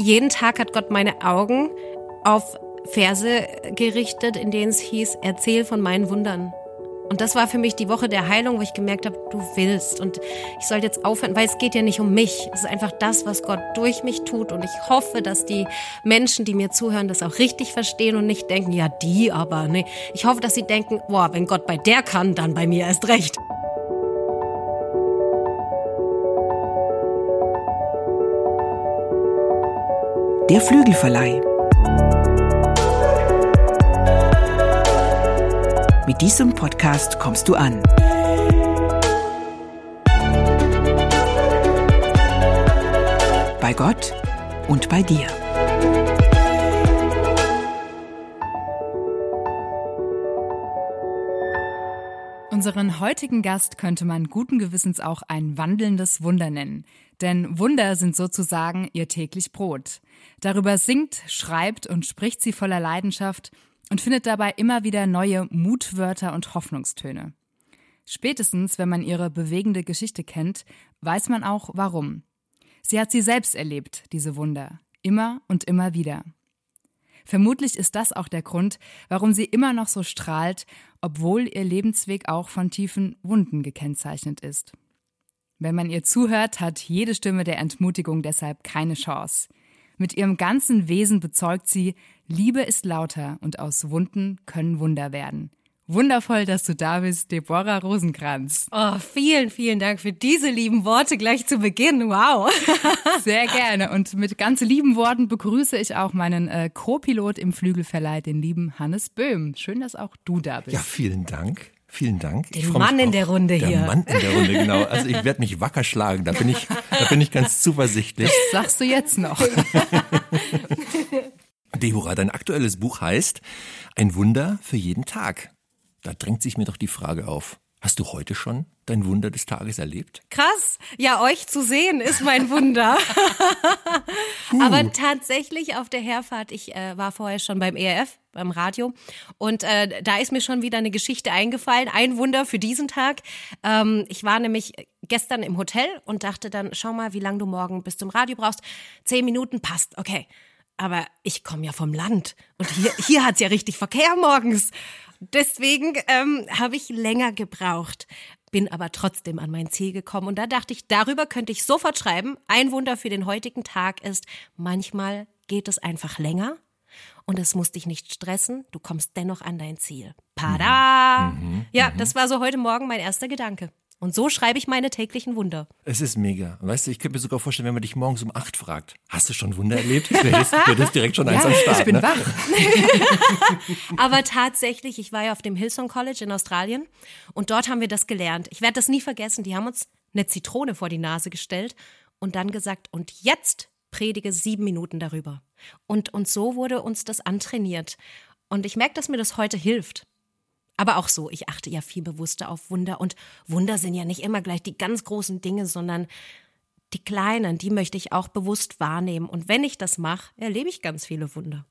jeden Tag hat Gott meine Augen auf Verse gerichtet, in denen es hieß, erzähl von meinen Wundern. Und das war für mich die Woche der Heilung, wo ich gemerkt habe, du willst. Und ich sollte jetzt aufhören, weil es geht ja nicht um mich. Es ist einfach das, was Gott durch mich tut. Und ich hoffe, dass die Menschen, die mir zuhören, das auch richtig verstehen und nicht denken, ja, die aber. Nee, ich hoffe, dass sie denken, boah, wenn Gott bei der kann, dann bei mir erst recht. Der Flügelverleih. Mit diesem Podcast kommst du an. Bei Gott und bei dir. Unseren heutigen Gast könnte man guten Gewissens auch ein wandelndes Wunder nennen. Denn Wunder sind sozusagen ihr täglich Brot. Darüber singt, schreibt und spricht sie voller Leidenschaft und findet dabei immer wieder neue Mutwörter und Hoffnungstöne. Spätestens, wenn man ihre bewegende Geschichte kennt, weiß man auch warum. Sie hat sie selbst erlebt, diese Wunder, immer und immer wieder. Vermutlich ist das auch der Grund, warum sie immer noch so strahlt, obwohl ihr Lebensweg auch von tiefen Wunden gekennzeichnet ist. Wenn man ihr zuhört, hat jede Stimme der Entmutigung deshalb keine Chance. Mit ihrem ganzen Wesen bezeugt sie, Liebe ist lauter und aus Wunden können Wunder werden. Wundervoll, dass du da bist, Deborah Rosenkranz. Oh, vielen, vielen Dank für diese lieben Worte gleich zu Beginn. Wow. Sehr gerne. Und mit ganz lieben Worten begrüße ich auch meinen äh, Co-Pilot im Flügelverleih, den lieben Hannes Böhm. Schön, dass auch du da bist. Ja, vielen Dank. Vielen Dank. Den Mann in der Runde der hier. Der Mann in der Runde, genau. Also ich werde mich wacker schlagen. Da bin ich, da bin ich ganz zuversichtlich. Das sagst du jetzt noch. Deborah, dein aktuelles Buch heißt Ein Wunder für jeden Tag. Da drängt sich mir doch die Frage auf. Hast du heute schon dein Wunder des Tages erlebt? Krass. Ja, euch zu sehen ist mein Wunder. Aber tatsächlich auf der Herfahrt, ich äh, war vorher schon beim ERF, beim Radio, und äh, da ist mir schon wieder eine Geschichte eingefallen. Ein Wunder für diesen Tag. Ähm, ich war nämlich gestern im Hotel und dachte dann, schau mal, wie lange du morgen bis zum Radio brauchst. Zehn Minuten passt, okay. Aber ich komme ja vom Land und hier, hier hat's ja richtig Verkehr morgens. Deswegen ähm, habe ich länger gebraucht, bin aber trotzdem an mein Ziel gekommen. Und da dachte ich, darüber könnte ich sofort schreiben. Ein Wunder für den heutigen Tag ist, manchmal geht es einfach länger und es muss dich nicht stressen. Du kommst dennoch an dein Ziel. Pada! Mhm, mhm ja, mhm. das war so heute Morgen mein erster Gedanke. Und so schreibe ich meine täglichen Wunder. Es ist mega. Weißt du, ich könnte mir sogar vorstellen, wenn man dich morgens um acht fragt, hast du schon Wunder erlebt? Wäre das, wär das direkt schon eins am Start. Ich bin ne? wach. Aber tatsächlich, ich war ja auf dem Hillsong College in Australien und dort haben wir das gelernt. Ich werde das nie vergessen. Die haben uns eine Zitrone vor die Nase gestellt und dann gesagt, und jetzt predige sieben Minuten darüber. Und, und so wurde uns das antrainiert. Und ich merke, dass mir das heute hilft. Aber auch so, ich achte ja viel bewusster auf Wunder. Und Wunder sind ja nicht immer gleich die ganz großen Dinge, sondern die kleinen, die möchte ich auch bewusst wahrnehmen. Und wenn ich das mache, erlebe ich ganz viele Wunder.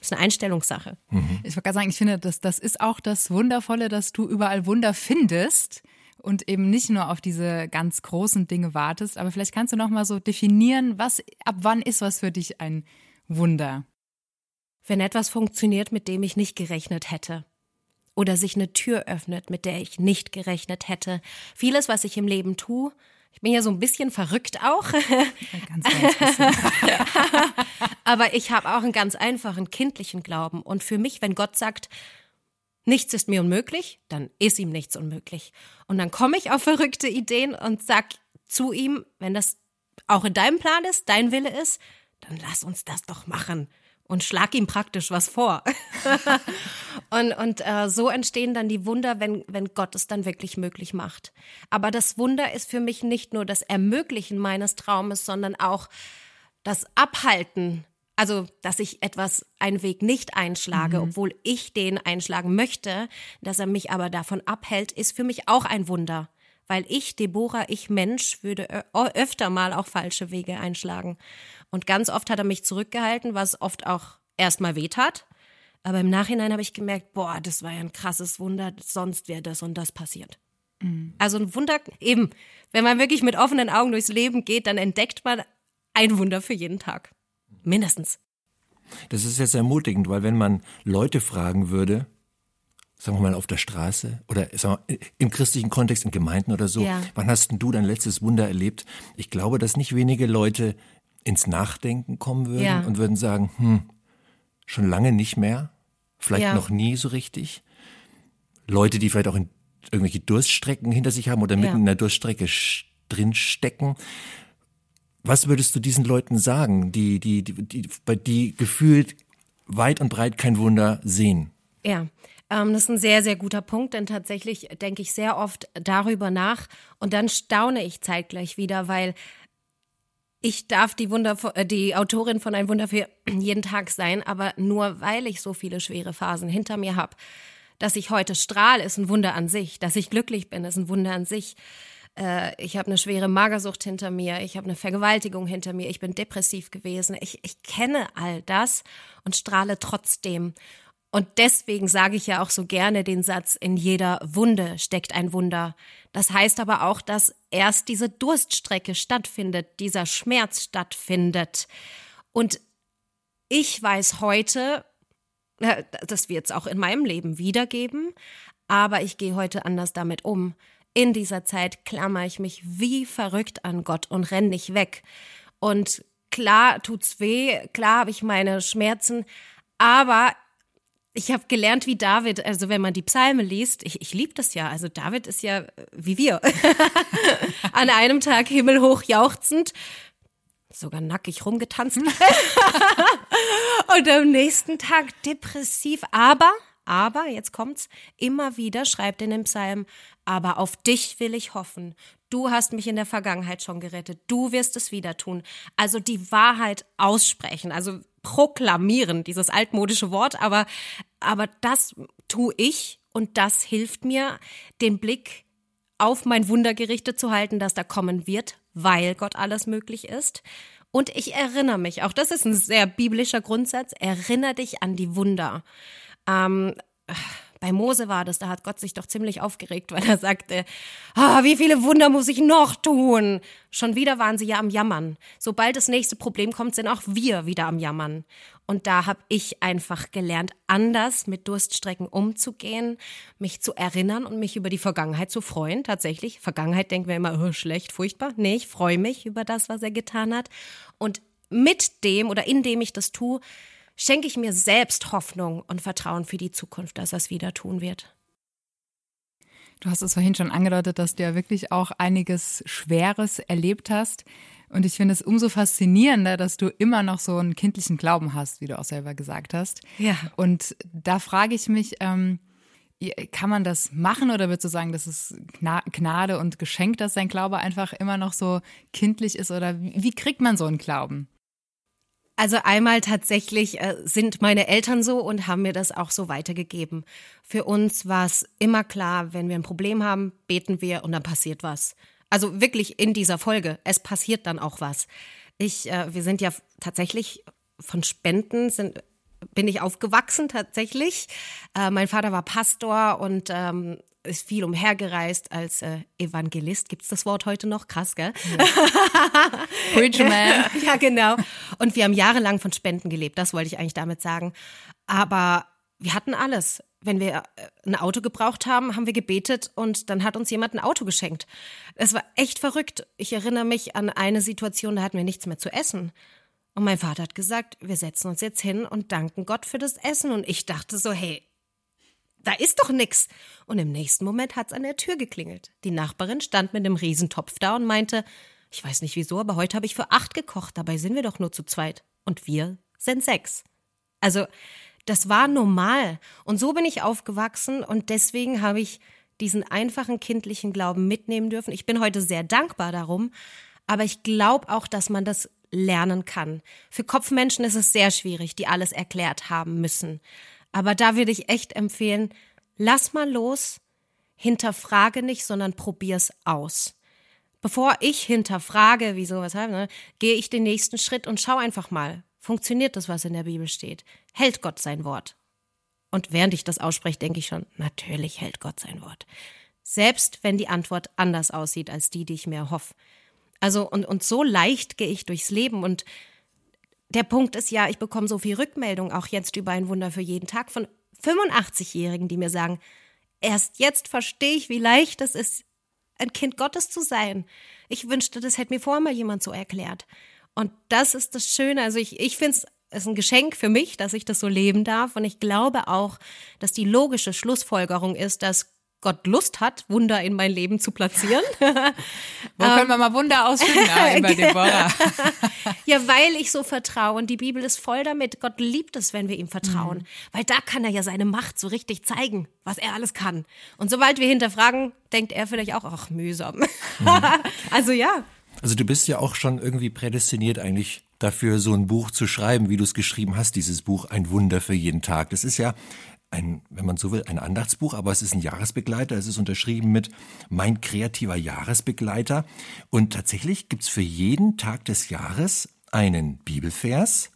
Das ist eine Einstellungssache. Mhm. Ich wollte gerade sagen, ich finde, das, das ist auch das Wundervolle, dass du überall Wunder findest und eben nicht nur auf diese ganz großen Dinge wartest. Aber vielleicht kannst du noch mal so definieren, was ab wann ist was für dich ein Wunder? Wenn etwas funktioniert, mit dem ich nicht gerechnet hätte oder sich eine Tür öffnet, mit der ich nicht gerechnet hätte. Vieles, was ich im Leben tue, ich bin ja so ein bisschen verrückt auch. Ganz, ganz Aber ich habe auch einen ganz einfachen kindlichen Glauben. Und für mich, wenn Gott sagt, nichts ist mir unmöglich, dann ist ihm nichts unmöglich. Und dann komme ich auf verrückte Ideen und sag zu ihm, wenn das auch in deinem Plan ist, dein Wille ist, dann lass uns das doch machen und schlag ihm praktisch was vor. und und äh, so entstehen dann die Wunder, wenn, wenn Gott es dann wirklich möglich macht. Aber das Wunder ist für mich nicht nur das Ermöglichen meines Traumes, sondern auch das Abhalten. Also, dass ich etwas, einen Weg nicht einschlage, mhm. obwohl ich den einschlagen möchte, dass er mich aber davon abhält, ist für mich auch ein Wunder weil ich, Deborah, ich Mensch, würde öfter mal auch falsche Wege einschlagen. Und ganz oft hat er mich zurückgehalten, was oft auch erstmal wehtat. Aber im Nachhinein habe ich gemerkt, boah, das war ja ein krasses Wunder, sonst wäre das und das passiert. Mhm. Also ein Wunder, eben, wenn man wirklich mit offenen Augen durchs Leben geht, dann entdeckt man ein Wunder für jeden Tag. mindestens. Das ist jetzt ermutigend, weil wenn man Leute fragen würde, sagen wir mal auf der Straße oder wir, im christlichen Kontext in Gemeinden oder so, Ja. wann hast denn du dein letztes Wunder erlebt? Ich glaube, dass nicht wenige Leute ins Nachdenken kommen würden Ja. und würden sagen, hm, schon lange nicht mehr, vielleicht Ja. noch nie so richtig. Leute, die vielleicht auch in irgendwelche Durststrecken hinter sich haben oder mitten in der Durststrecke sch- drin stecken. Was würdest du diesen Leuten sagen, die, die, die, die, bei- die gefühlt weit und breit kein Wunder sehen? Ja, ähm, das ist ein sehr, sehr guter Punkt, denn tatsächlich denke ich sehr oft darüber nach und dann staune ich zeitgleich wieder, weil ich darf die Wunder, äh, die Autorin von Ein Wunder für jeden Tag sein, aber nur weil ich so viele schwere Phasen hinter mir habe. Dass ich heute strahl, ist ein Wunder an sich. Dass ich glücklich bin, ist ein Wunder an sich. Äh, ich habe eine schwere Magersucht hinter mir. Ich habe eine Vergewaltigung hinter mir. Ich bin depressiv gewesen. Ich, ich kenne all das und strahle trotzdem. Und deswegen sage ich ja auch so gerne den Satz, in jeder Wunde steckt ein Wunder. Das heißt aber auch, dass erst diese Durststrecke stattfindet, dieser Schmerz stattfindet. Und ich weiß heute, äh, das wird es auch in meinem Leben wiedergeben, aber ich gehe heute anders damit um. In dieser Zeit klammer ich mich wie verrückt an Gott und renn nicht weg. Und klar tut's weh, klar habe ich meine Schmerzen, aber ich habe gelernt wie David, also wenn man die Psalme liest, ich, ich liebe das ja, also David ist ja äh, wie wir. An einem Tag himmelhoch jauchzend, sogar nackig rumgetanzt. Und am nächsten Tag depressiv, aber, aber, jetzt kommt's, immer wieder schreibt in dem Psalm, aber auf dich will ich hoffen. Du hast mich in der Vergangenheit schon gerettet. Du wirst es wieder tun. Also die Wahrheit aussprechen, also proklamieren, dieses altmodische Wort, aber, aber das tue ich und das hilft mir, den Blick auf mein Wunder gerichtet zu halten, das da kommen wird, weil Gott alles möglich ist. Und ich erinnere mich, auch das ist ein sehr biblischer Grundsatz, erinnere dich an die Wunder. Ähm, bei Mose war das, da hat Gott sich doch ziemlich aufgeregt, weil er sagte, ah, wie viele Wunder muss ich noch tun? Schon wieder waren sie ja am Jammern. Sobald das nächste Problem kommt, sind auch wir wieder am Jammern. Und da habe ich einfach gelernt, anders mit Durststrecken umzugehen, mich zu erinnern und mich über die Vergangenheit zu freuen. Tatsächlich, Vergangenheit denken wir immer, oh, schlecht, furchtbar. Nee, ich freue mich über das, was er getan hat. Und mit dem oder indem ich das tue, schenke ich mir selbst Hoffnung und Vertrauen für die Zukunft, dass er es wieder tun wird. Du hast es vorhin schon angedeutet, dass du ja wirklich auch einiges Schweres erlebt hast. Und ich finde es umso faszinierender, dass du immer noch so einen kindlichen Glauben hast, wie du auch selber gesagt hast. Ja. Und da frage ich mich, ähm, kann man das machen oder würdest du sagen, das ist Gna- Gnade und Geschenk, dass dein Glaube einfach immer noch so kindlich ist? Oder wie kriegt man so einen Glauben? Also einmal tatsächlich äh, sind meine Eltern so und haben mir das auch so weitergegeben. Für uns war es immer klar, wenn wir ein Problem haben, beten wir und dann passiert was. Also wirklich in dieser Folge, es passiert dann auch was. Ich, äh, wir sind ja tatsächlich von Spenden sind bin ich aufgewachsen tatsächlich. Äh, mein Vater war Pastor und ähm, ist viel umhergereist als äh, Evangelist. Gibt's das Wort heute noch? Krass, gell? Preacher Man. ja, genau. Und wir haben jahrelang von Spenden gelebt, das wollte ich eigentlich damit sagen. Aber wir hatten alles. Wenn wir äh, ein Auto gebraucht haben, haben wir gebetet und dann hat uns jemand ein Auto geschenkt. Es war echt verrückt. Ich erinnere mich an eine Situation, da hatten wir nichts mehr zu essen. Und mein Vater hat gesagt, wir setzen uns jetzt hin und danken Gott für das Essen. Und ich dachte so, hey, da ist doch nix. Und im nächsten Moment hat's an der Tür geklingelt. Die Nachbarin stand mit einem Riesentopf da und meinte, ich weiß nicht wieso, aber heute habe ich für acht gekocht, dabei sind wir doch nur zu zweit. Und wir sind sechs. Also, das war normal. Und so bin ich aufgewachsen und deswegen habe ich diesen einfachen kindlichen Glauben mitnehmen dürfen. Ich bin heute sehr dankbar darum, aber ich glaube auch, dass man das lernen kann. Für Kopfmenschen ist es sehr schwierig, die alles erklärt haben müssen. Aber da würde ich echt empfehlen, lass mal los, hinterfrage nicht, sondern probier's aus. Bevor ich hinterfrage, wieso, weshalb, ne, gehe ich den nächsten Schritt und schau einfach mal, funktioniert das, was in der Bibel steht? Hält Gott sein Wort? Und während ich das ausspreche, denke ich schon, natürlich hält Gott sein Wort. Selbst wenn die Antwort anders aussieht als die, die ich mir erhoffe. Also, und, und so leicht gehe ich durchs Leben und der Punkt ist ja, ich bekomme so viel Rückmeldung, auch jetzt über ein Wunder für jeden Tag von 85-Jährigen, die mir sagen, erst jetzt verstehe ich, wie leicht es ist, ein Kind Gottes zu sein. Ich wünschte, das hätte mir vorher mal jemand so erklärt. Und das ist das Schöne. Also ich, ich finde es ein Geschenk für mich, dass ich das so leben darf. Und ich glaube auch, dass die logische Schlussfolgerung ist, dass Gott Lust hat, Wunder in mein Leben zu platzieren. Wo können wir mal Wunder ausführen? Ja, bei Deborah. ja, weil ich so vertraue. Und die Bibel ist voll damit. Gott liebt es, wenn wir ihm vertrauen. Mhm. Weil da kann er ja seine Macht so richtig zeigen, was er alles kann. Und sobald wir hinterfragen, denkt er vielleicht auch, ach, mühsam. Mhm. also ja. Also du bist ja auch schon irgendwie prädestiniert eigentlich dafür, so ein Buch zu schreiben, wie du es geschrieben hast, dieses Buch Ein Wunder für jeden Tag. Das ist ja ein, wenn man so will, ein Andachtsbuch, aber es ist ein Jahresbegleiter. Es ist unterschrieben mit Mein kreativer Jahresbegleiter. Und tatsächlich gibt's für jeden Tag des Jahres einen Bibelvers,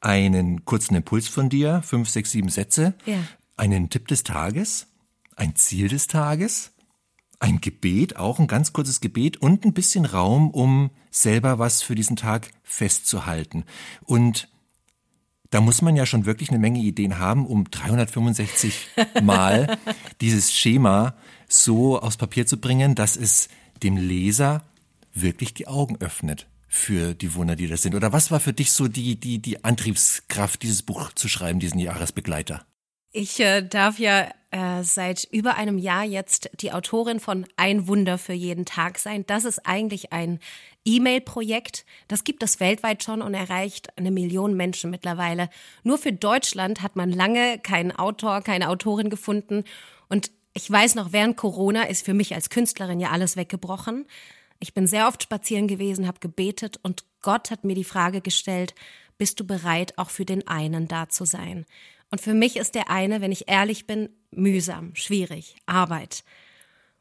einen kurzen Impuls von dir, fünf, sechs, sieben Sätze, ja. einen Tipp des Tages, ein Ziel des Tages, ein Gebet, auch ein ganz kurzes Gebet und ein bisschen Raum, um selber was für diesen Tag festzuhalten. Und da muss man ja schon wirklich eine Menge Ideen haben, um 365 Mal dieses Schema so aufs Papier zu bringen, dass es dem Leser wirklich die Augen öffnet für die Wunder, die das sind. Oder was war für dich so die, die, die Antriebskraft, dieses Buch zu schreiben, diesen Jahresbegleiter? Ich äh, darf ja äh, seit über einem Jahr jetzt die Autorin von Ein Wunder für jeden Tag sein. Das ist eigentlich ein E-Mail-Projekt. Das gibt es weltweit schon und erreicht eine Million Menschen mittlerweile. Nur für Deutschland hat man lange keinen Autor, keine Autorin gefunden. Und ich weiß noch, während Corona ist für mich als Künstlerin ja alles weggebrochen. Ich bin sehr oft spazieren gewesen, habe gebetet und Gott hat mir die Frage gestellt, bist du bereit, auch für den einen da zu sein? Und für mich ist der eine, wenn ich ehrlich bin, mühsam, schwierig, Arbeit.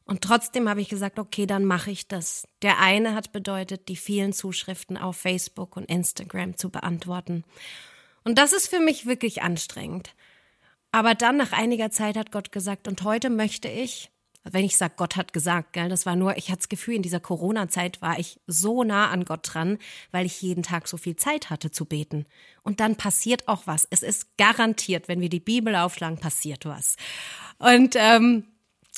Und trotzdem habe ich gesagt, okay, dann mache ich das. Der eine hat bedeutet, die vielen Zuschriften auf Facebook und Instagram zu beantworten. Und das ist für mich wirklich anstrengend. Aber dann nach einiger Zeit hat Gott gesagt, und heute möchte ich wenn ich sage, Gott hat gesagt, gell, das war nur, ich hatte das Gefühl, in dieser Corona-Zeit war ich so nah an Gott dran, weil ich jeden Tag so viel Zeit hatte zu beten. Und dann passiert auch was. Es ist garantiert, wenn wir die Bibel aufschlagen, passiert was. Und ähm,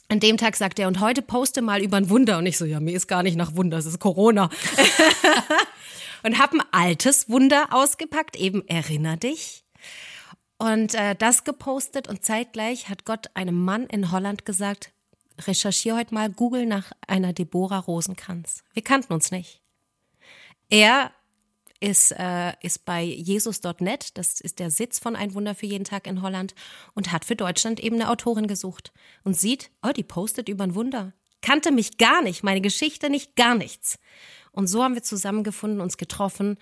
an dem Tag sagt er, und heute poste mal über ein Wunder. Und ich so, ja, mir ist gar nicht nach Wunder, es ist Corona. und habe ein altes Wunder ausgepackt, eben erinner dich. Und äh, das gepostet und zeitgleich hat Gott einem Mann in Holland gesagt, recherchiere heute mal, google nach einer Deborah Rosenkranz. Wir kannten uns nicht. Er ist, äh, ist bei Jesus.net, das ist der Sitz von Ein Wunder für jeden Tag in Holland, und hat für Deutschland eben eine Autorin gesucht und sieht, oh, die postet über ein Wunder. Kannte mich gar nicht, meine Geschichte nicht, gar nichts. Und so haben wir zusammengefunden, uns getroffen.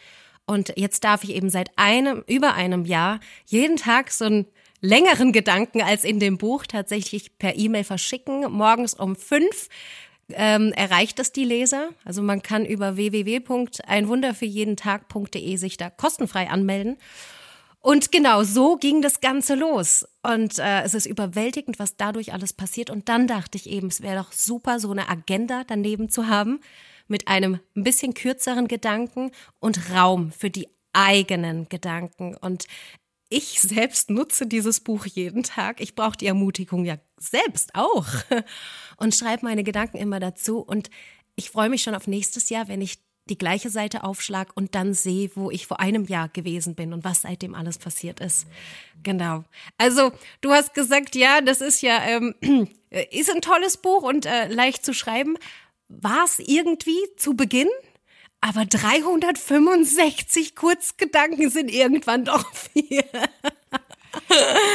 Und jetzt darf ich eben seit einem, über einem Jahr jeden Tag so ein längeren Gedanken als in dem Buch tatsächlich per E-Mail verschicken. Morgens um fünf ähm, erreicht das die Leser. Also man kann über www.einwunderfürjedentag.de sich da kostenfrei anmelden. Und genau so ging das Ganze los. Und äh, es ist überwältigend, was dadurch alles passiert. Und dann dachte ich eben, es wäre doch super, so eine Agenda daneben zu haben mit einem ein bisschen kürzeren Gedanken und Raum für die eigenen Gedanken. Und ich selbst nutze dieses Buch jeden Tag. Ich brauche die Ermutigung ja selbst auch und schreibe meine Gedanken immer dazu. Und ich freue mich schon auf nächstes Jahr, wenn ich die gleiche Seite aufschlag und dann sehe, wo ich vor einem Jahr gewesen bin und was seitdem alles passiert ist. Genau. Also du hast gesagt, ja, das ist ja ähm, ist ein tolles Buch und äh, leicht zu schreiben. War es irgendwie zu Beginn? Aber 365 Kurzgedanken sind irgendwann doch viel.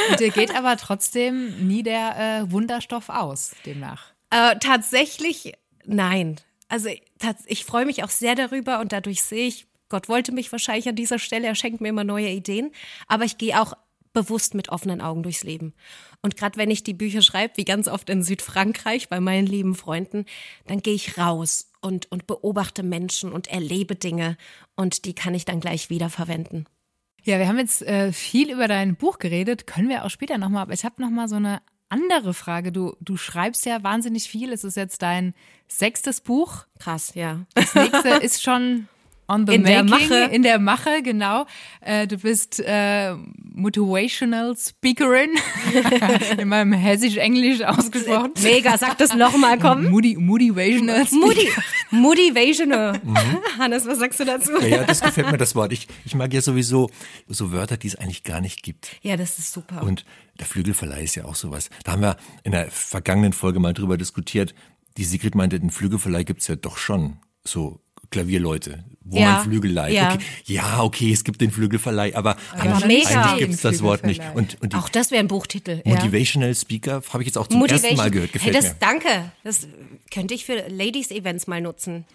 Und dir geht aber trotzdem nie der äh, Wunderstoff aus, demnach. Äh, tatsächlich nein. Also ich freue mich auch sehr darüber und dadurch sehe ich, Gott wollte mich wahrscheinlich an dieser Stelle, er schenkt mir immer neue Ideen, aber ich gehe auch bewusst mit offenen Augen durchs Leben. Und gerade wenn ich die Bücher schreibe, wie ganz oft in Südfrankreich bei meinen lieben Freunden, dann gehe ich raus und, und beobachte Menschen und erlebe Dinge und die kann ich dann gleich wieder verwenden. Ja, wir haben jetzt äh, viel über dein Buch geredet, können wir auch später nochmal, aber ich habe nochmal so eine andere Frage. Du, du schreibst ja wahnsinnig viel. Es ist jetzt dein sechstes Buch. Krass, ja. Das nächste ist schon on the In der making, Mache. in der Mache, genau. Äh, du bist äh, Motivational Speakerin, in meinem Hessisch-Englisch ausgesprochen. Mega, sag das nochmal, komm. Moody, Motivational Moody, Motivational. Hannes, was sagst du dazu? Ja, ja, das gefällt mir das Wort. Ich, ich mag ja sowieso so Wörter, die es eigentlich gar nicht gibt. Ja, das ist super. Und der Flügelverleih ist ja auch sowas. Da haben wir in der vergangenen Folge mal drüber diskutiert. Die Sigrid meinte, den Flügelverleih gibt's ja doch schon. So Klavierleute, wo Ja, man Flügel leiht. ja. Okay. ja, okay, es gibt den Flügelverleih, aber eigentlich, mega. eigentlich gibt's das Wort nicht. Und, und die auch das wäre ein Buchtitel. Ja. Motivational Speaker habe ich jetzt auch zum ersten Mal gehört. hey, Gefällt das, mir. danke. Das könnte ich für Ladies-Events mal nutzen.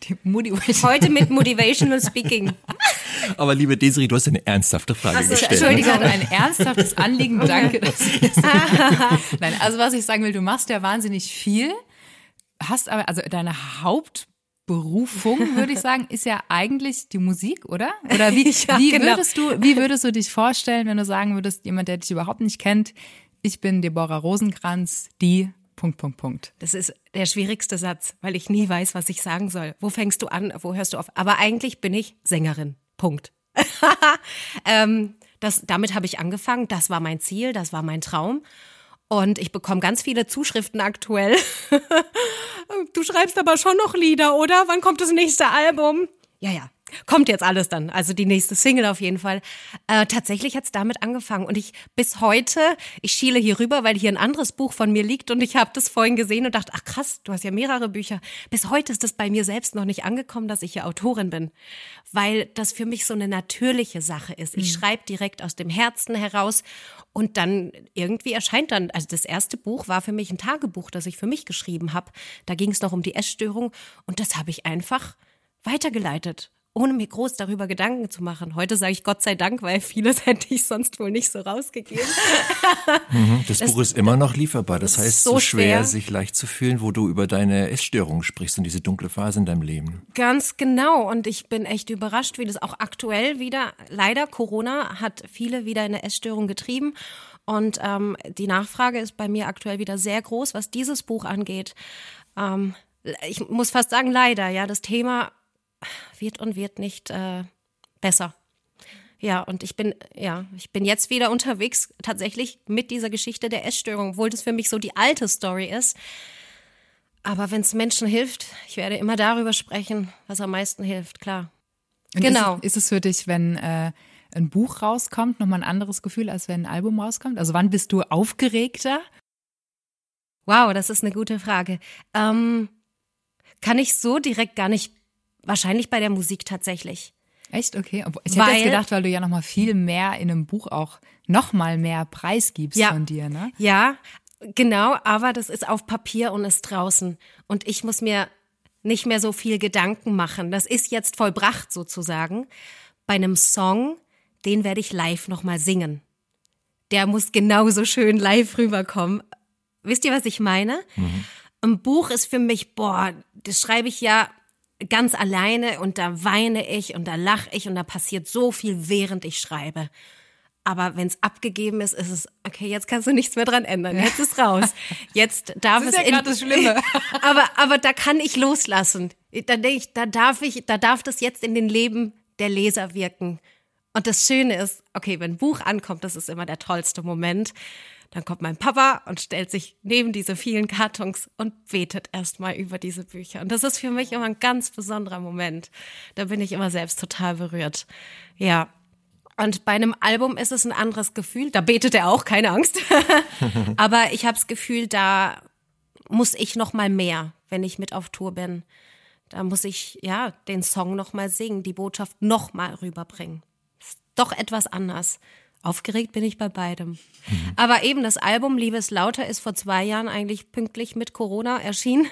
Heute mit Motivational Speaking. Aber liebe Desiree, du hast eine ernsthafte Frage Ach so, gestellt. Entschuldigung. Ich hatte ein ernsthaftes Anliegen. Danke. Nein, also was ich sagen will, du machst ja wahnsinnig viel, hast aber, also deine Hauptberufung, würde ich sagen, ist ja eigentlich die Musik, oder? Oder wie, Ja, wie, genau. würdest du, wie würdest du dich vorstellen, wenn du sagen würdest, jemand, der dich überhaupt nicht kennt, ich bin Deborah Rosenkranz, die Punkt, Punkt, Punkt. Das ist der schwierigste Satz, weil ich nie weiß, was ich sagen soll. Wo fängst du an, wo hörst du auf? Aber eigentlich bin ich Sängerin. Punkt. ähm, das, damit habe ich angefangen. Das war mein Ziel, das war mein Traum. Und ich bekomme ganz viele Zuschriften aktuell. du schreibst aber schon noch Lieder, oder? Wann kommt das nächste Album? Ja, ja. Kommt jetzt alles dann, also die nächste Single auf jeden Fall. Äh, tatsächlich hat's damit angefangen und ich bis heute, ich schiele hier rüber, weil hier ein anderes Buch von mir liegt und ich habe das vorhin gesehen und dachte, ach krass, du hast ja mehrere Bücher. Bis heute ist das bei mir selbst noch nicht angekommen, dass ich ja Autorin bin, weil das für mich so eine natürliche Sache ist. Ich schreibe direkt aus dem Herzen heraus und dann irgendwie erscheint dann, also das erste Buch war für mich ein Tagebuch, das ich für mich geschrieben habe. Da ging es noch um die Essstörung und das habe ich einfach weitergeleitet, ohne mir groß darüber Gedanken zu machen. Heute sage ich Gott sei Dank, weil vieles hätte ich sonst wohl nicht so rausgegeben. Das, Buch ist immer noch lieferbar. Das heißt, so, so schwer, schwer. sich leicht zu fühlen, wo du über deine Essstörung sprichst und diese dunkle Phase in deinem Leben. Ganz genau. Und ich bin echt überrascht, wie das auch aktuell wieder, leider Corona hat viele wieder in eine Essstörung getrieben. Und ähm, die Nachfrage ist bei mir aktuell wieder sehr groß, was dieses Buch angeht. Ähm, ich muss fast sagen, leider, ja, das Thema wird und wird nicht äh, besser. Ja, und ich bin, ja, ich bin jetzt wieder unterwegs tatsächlich mit dieser Geschichte der Essstörung, obwohl das für mich so die alte Story ist. Aber wenn es Menschen hilft, ich werde immer darüber sprechen, was am meisten hilft, klar. Und Genau. Ist, ist es für dich, wenn äh, ein Buch rauskommt, nochmal ein anderes Gefühl, als wenn ein Album rauskommt? Also wann bist du aufgeregter? Wow, das ist eine gute Frage. Ähm, kann ich so direkt gar nicht, wahrscheinlich bei der Musik tatsächlich. Echt? Okay. Ich hätte Weil- jetzt gedacht, weil du ja nochmal viel mehr in einem Buch auch nochmal mehr preisgibst Ja. von dir, ne? Ja, genau, aber das ist auf Papier und ist draußen. Und ich muss mir nicht mehr so viel Gedanken machen. Das ist jetzt vollbracht sozusagen. Bei einem Song, den werde ich live nochmal singen. Der muss genauso schön live rüberkommen. Wisst ihr, was ich meine? Ein Buch ist für mich, boah, das schreibe ich ja ganz alleine und da weine ich und da lache ich und da passiert so viel, während ich schreibe. Aber wenn es abgegeben ist, ist es, okay, jetzt kannst du nichts mehr dran ändern. Jetzt ist raus. Jetzt darf Das ist es ja in- das Schlimme. aber, aber da kann ich loslassen. Da denke ich, da darf ich, da darf das jetzt in den Leben der Leser wirken. Und das Schöne ist, okay, wenn ein Buch ankommt, das ist immer der tollste Moment. Dann kommt mein Papa und stellt sich neben diese vielen Kartons und betet erstmal über diese Bücher. Und das ist für mich immer ein ganz besonderer Moment. Da bin ich immer selbst total berührt. Ja. Und bei einem Album ist es ein anderes Gefühl. Da betet er auch, keine Angst. Aber ich habe das Gefühl, da muss ich noch mal mehr, wenn ich mit auf Tour bin. Da muss ich ja den Song noch mal singen, die Botschaft noch mal rüberbringen. Ist doch etwas anders. Aufgeregt bin ich bei beidem. Aber eben das Album Liebes Lauter ist vor zwei Jahren eigentlich pünktlich mit Corona erschienen.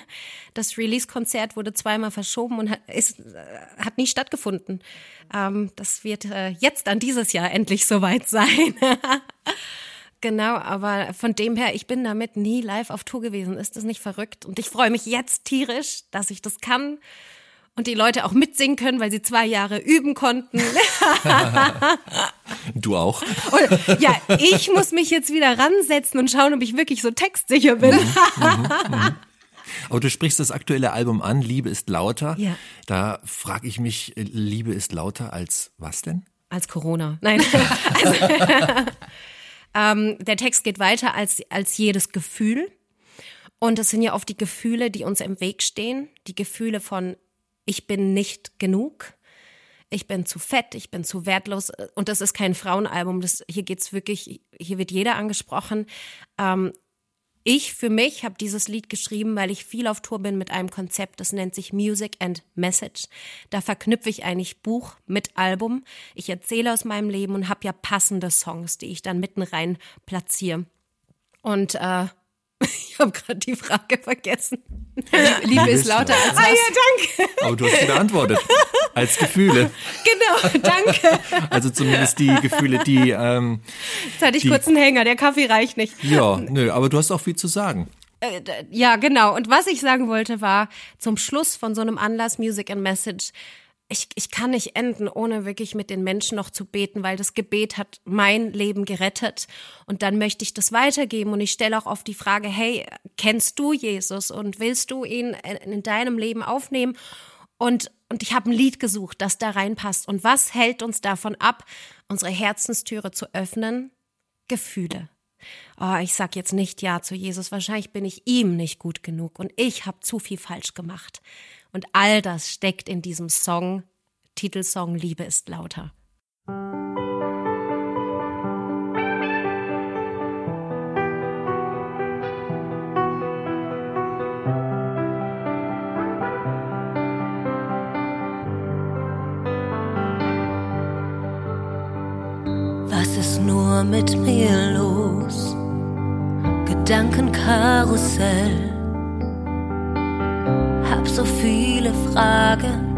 Das Release-Konzert wurde zweimal verschoben und hat, ist, äh, hat nie stattgefunden. Ähm, das wird äh, jetzt an dieses Jahr endlich soweit sein. Genau, aber von dem her, ich bin damit nie live auf Tour gewesen. Ist das nicht verrückt? Und ich freue mich jetzt tierisch, dass ich das kann und die Leute auch mitsingen können, weil sie zwei Jahre üben konnten. Du auch? Und, ja, ich muss mich jetzt wieder ransetzen und schauen, ob ich wirklich so textsicher bin. Aber du sprichst das aktuelle Album an, Liebe ist lauter. Ja. Da frage ich mich, äh, Liebe ist lauter als was denn? Als Corona. Nein. also, ähm, der Text geht weiter als, als jedes Gefühl. Und es sind ja oft die Gefühle, die uns im Weg stehen. Die Gefühle von, ich bin nicht genug. Ich bin zu fett, ich bin zu wertlos. Und das ist kein Frauenalbum. Das, hier geht's wirklich, hier wird jeder angesprochen. Ähm, ich für mich habe dieses Lied geschrieben, weil ich viel auf Tour bin mit einem Konzept, das nennt sich Music and Message. Da verknüpfe ich eigentlich Buch mit Album. Ich erzähle aus meinem Leben und habe ja passende Songs, die ich dann mitten rein platziere. Und äh, ich habe gerade die Frage vergessen. Liebe ist lauter als Ah was? ja, danke. Aber du hast sie beantwortet. Als Gefühle. Genau, danke. Also zumindest die Gefühle, die, ähm, Jetzt hatte ich Die- kurz einen Hänger, der Kaffee reicht nicht. ja, nö, aber du hast auch viel zu sagen. Äh, Ja, genau. Und was ich sagen wollte war, zum Schluss von so einem Anlass Music and Message, ich, ich kann nicht enden, ohne wirklich mit den Menschen noch zu beten, weil das Gebet hat mein Leben gerettet. Und dann möchte ich das weitergeben. Und ich stelle auch oft die Frage, hey, kennst du Jesus und willst du ihn in deinem Leben aufnehmen? Und, und ich habe ein Lied gesucht, das da reinpasst. Und was hält uns davon ab, unsere Herzenstüre zu öffnen? Gefühle. Oh, ich sag jetzt nicht Ja zu Jesus. Wahrscheinlich bin ich ihm nicht gut genug und ich habe zu viel falsch gemacht. Und all das steckt in diesem Song, Titelsong Liebe ist lauter. Was ist nur mit mir los? Gedankenkarussell. Fragen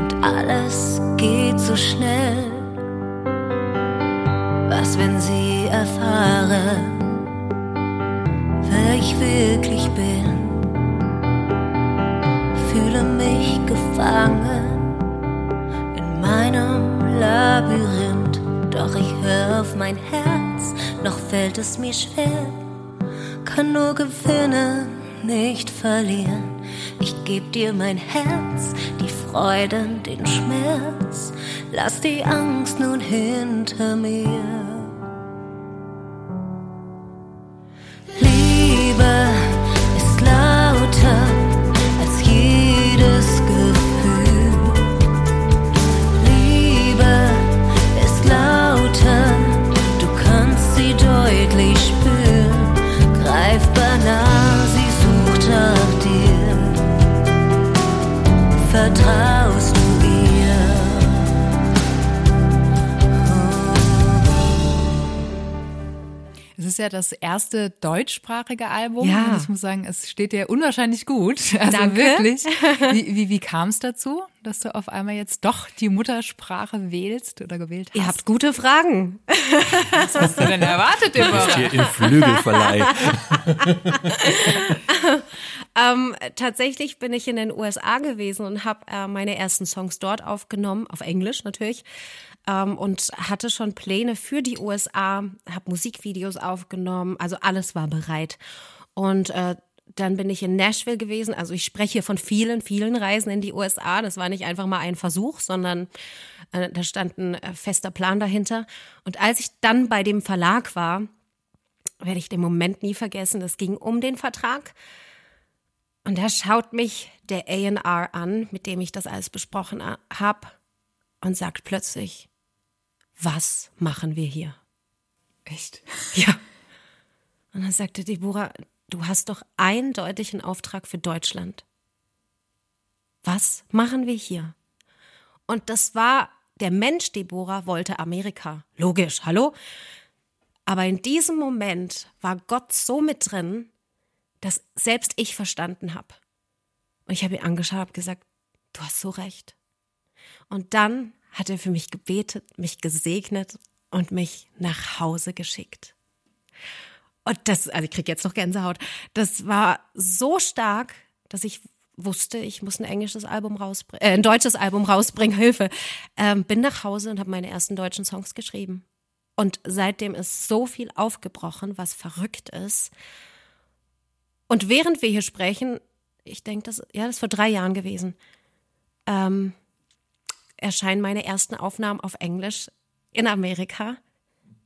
und alles geht so schnell. Was, wenn sie erfahren, wer ich wirklich bin? Fühle mich gefangen in meinem Labyrinth. Doch ich hör auf mein Herz, noch fällt es mir schwer. Kann nur gewinnen, nicht verlieren. Geb dir mein Herz, die Freuden, den Schmerz. Lass die Angst nun hinter mir. Ja das erste deutschsprachige Album. Ja. Und ich muss sagen, es steht dir unwahrscheinlich gut. Also Danke. wirklich. Wie, wie, wie kam es dazu, dass du auf einmal jetzt doch die Muttersprache wählst oder gewählt hast? Ihr habt gute Fragen. Was hast du denn erwartet, Du bist hier im Flügelverleih. Ähm, tatsächlich bin ich in den USA gewesen und habe äh, meine ersten Songs dort aufgenommen, auf Englisch natürlich, ähm, und hatte schon Pläne für die USA, habe Musikvideos aufgenommen, also alles war bereit. Und äh, dann bin ich in Nashville gewesen. Also ich spreche von vielen, vielen Reisen in die USA. Das war nicht einfach mal ein Versuch, sondern äh, da stand ein äh, fester Plan dahinter. Und als ich dann bei dem Verlag war, werde ich den Moment nie vergessen. Es ging um den Vertrag. Und da schaut mich der A&R an, mit dem ich das alles besprochen habe, und sagt plötzlich, was machen wir hier? Echt? Ja. Und dann sagte Deborah, du hast doch eindeutig einen Auftrag für Deutschland. Was machen wir hier? Und das war, der Mensch Deborah wollte Amerika. Logisch, hallo? Aber in diesem Moment war Gott so mit drin, dass selbst ich verstanden habe. Und ich habe ihn angeschaut, habe gesagt, du hast so recht. Und dann hat er für mich gebetet, mich gesegnet und mich nach Hause geschickt. Und das, also ich kriege jetzt noch Gänsehaut. Das war so stark, dass ich wusste, ich muss ein englisches Album rausbringen, äh, ein deutsches Album rausbringen, Hilfe. Ähm, bin nach Hause und habe meine ersten deutschen Songs geschrieben. Und seitdem ist so viel aufgebrochen, was verrückt ist. Und während wir hier sprechen, ich denke, das, ja, das ist vor drei Jahren gewesen, ähm, erscheinen meine ersten Aufnahmen auf Englisch in Amerika.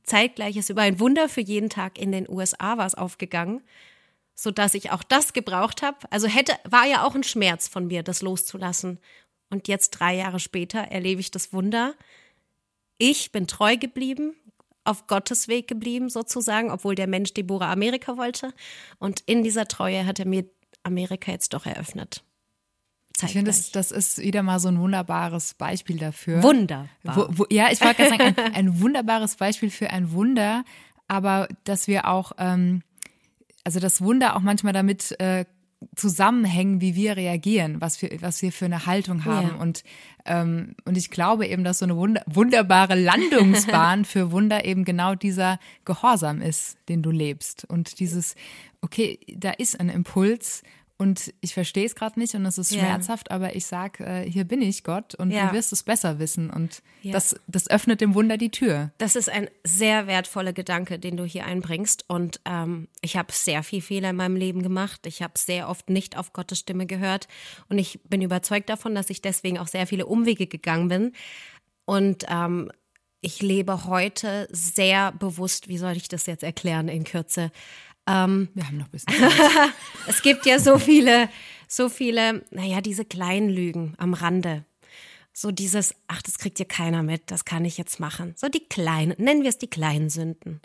Zeitgleich ist über ein Wunder für jeden Tag in den USA was aufgegangen, sodass ich auch das gebraucht habe. Also hätte, war ja auch ein Schmerz von mir, das loszulassen. Und jetzt drei Jahre später erlebe ich das Wunder. Ich bin treu geblieben, auf Gottes Weg geblieben sozusagen, obwohl der Mensch Deborah Amerika wollte. Und in dieser Treue hat er mir Amerika jetzt doch eröffnet. Ich finde, das, das ist wieder mal so ein wunderbares Beispiel dafür. Wunderbar. Wo, wo, ja, ich wollte gerade sagen, ein, ein, wunderbares Beispiel für ein Wunder, aber dass wir auch, ähm, also das Wunder auch manchmal damit äh, zusammenhängen, wie wir reagieren, was wir, was wir für eine Haltung haben. Ja. Und, ähm, und ich glaube eben, dass so eine wunder wunderbare Landungsbahn für Wunder eben genau dieser Gehorsam ist, den du lebst. Und dieses, okay, da ist ein Impuls und ich verstehe es gerade nicht und es ist schmerzhaft, aber ich sage, äh, hier bin ich Gott und ja. du wirst es besser wissen. Und ja. das, das öffnet dem Wunder die Tür. Das ist ein sehr wertvoller Gedanke, den du hier einbringst. Und ähm, ich habe sehr viel Fehler in meinem Leben gemacht. Ich habe sehr oft nicht auf Gottes Stimme gehört. Und ich bin überzeugt davon, dass ich deswegen auch sehr viele Umwege gegangen bin. Und ähm, ich lebe heute sehr bewusst, wie soll ich das jetzt erklären in Kürze? Ähm, Wir haben noch ein bisschen. es gibt ja so viele, so viele, naja, diese kleinen Lügen am Rande. So dieses, ach, das kriegt hier keiner mit, das kann ich jetzt machen. So die kleinen, nennen wir es die kleinen Sünden.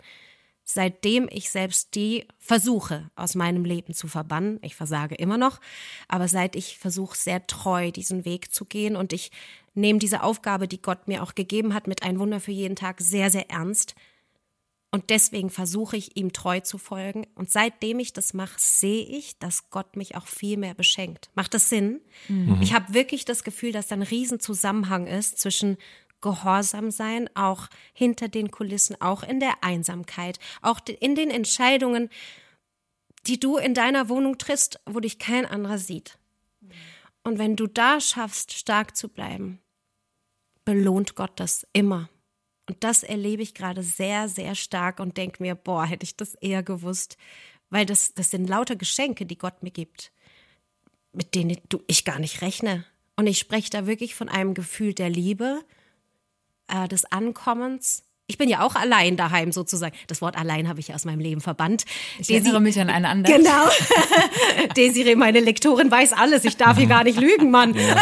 Seitdem ich selbst die versuche, aus meinem Leben zu verbannen, ich versage immer noch, aber seit ich versuche, sehr treu diesen Weg zu gehen und ich nehme diese Aufgabe, die Gott mir auch gegeben hat, mit ein Wunder für jeden Tag sehr, sehr ernst, und deswegen versuche ich ihm treu zu folgen. Und seitdem ich das mache, sehe ich, dass Gott mich auch viel mehr beschenkt. Macht das Sinn? Mhm. Ich habe wirklich das Gefühl, dass da ein Riesenzusammenhang ist zwischen Gehorsam sein, auch hinter den Kulissen, auch in der Einsamkeit, auch in den Entscheidungen, die du in deiner Wohnung triffst, wo dich kein anderer sieht. Und wenn du da schaffst, stark zu bleiben, belohnt Gott das immer. Und das erlebe ich gerade sehr, sehr stark und denke mir, boah, hätte ich das eher gewusst, weil das, das sind lauter Geschenke, die Gott mir gibt, mit denen ich gar nicht rechne. Und ich spreche da wirklich von einem Gefühl der Liebe, äh, des Ankommens, ich bin ja auch allein daheim sozusagen. Das Wort allein habe ich ja aus meinem Leben verbannt. Ich Desi erinnere mich an einen anderen. Genau. Desiree, meine Lektorin, weiß alles. Ich darf hier gar nicht lügen, Mann. Ja,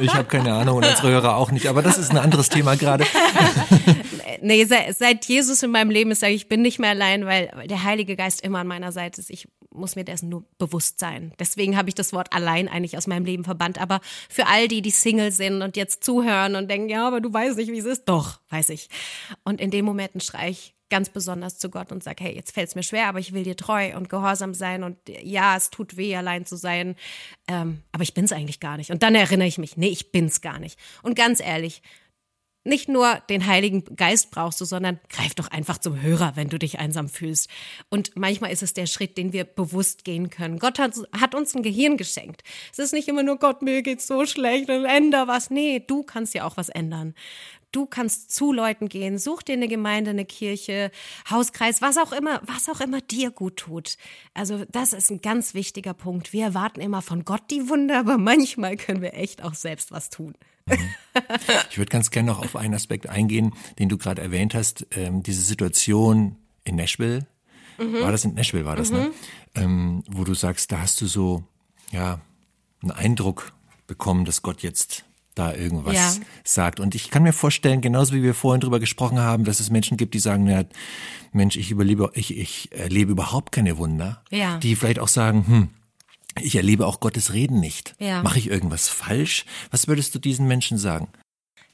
ich habe keine Ahnung und unsere Hörer auch nicht. Aber das ist ein anderes Thema gerade. nee, seit Jesus in meinem Leben ist, sage ich, ich bin nicht mehr allein, weil der Heilige Geist immer an meiner Seite ist. Ich muss mir dessen nur bewusst sein. Deswegen habe ich das Wort allein eigentlich aus meinem Leben verbannt. Aber für all die, die Single sind und jetzt zuhören und denken, ja, aber du weißt nicht, wie es ist. Doch, weiß ich. Und in dem Moment schreie ich ganz besonders zu Gott und sage, hey, jetzt fällt es mir schwer, aber ich will dir treu und gehorsam sein und ja, es tut weh, allein zu sein, ähm, aber ich bin es eigentlich gar nicht. Und dann erinnere ich mich, nee, ich bin es gar nicht. Und ganz ehrlich, nicht nur den Heiligen Geist brauchst du, sondern greif doch einfach zum Hörer, wenn du dich einsam fühlst. Und manchmal ist es der Schritt, den wir bewusst gehen können. Gott hat, hat uns ein Gehirn geschenkt. Es ist nicht immer nur Gott, mir geht's so schlecht und änder was. Nee, du kannst ja auch was ändern. Du kannst zu Leuten gehen, such dir eine Gemeinde, eine Kirche, Hauskreis, was auch immer, was auch immer dir gut tut. Also das ist ein ganz wichtiger Punkt. Wir erwarten immer von Gott die Wunder, aber manchmal können wir echt auch selbst was tun. Ich würde ganz gerne noch auf einen Aspekt eingehen, den du gerade erwähnt hast. Ähm, diese Situation in Nashville. Mhm. War das in Nashville, war das, ne? mhm. ne? Ähm, wo du sagst, da hast du so, ja, einen Eindruck bekommen, dass Gott jetzt da irgendwas ja. sagt. Und ich kann mir vorstellen, genauso wie wir vorhin drüber gesprochen haben, dass es Menschen gibt, die sagen, ja, Mensch, ich überlebe, ich, ich erlebe überhaupt keine Wunder. Ja. Die vielleicht auch sagen, hm, ich erlebe auch Gottes Reden nicht. Ja. Mache ich irgendwas falsch? Was würdest du diesen Menschen sagen?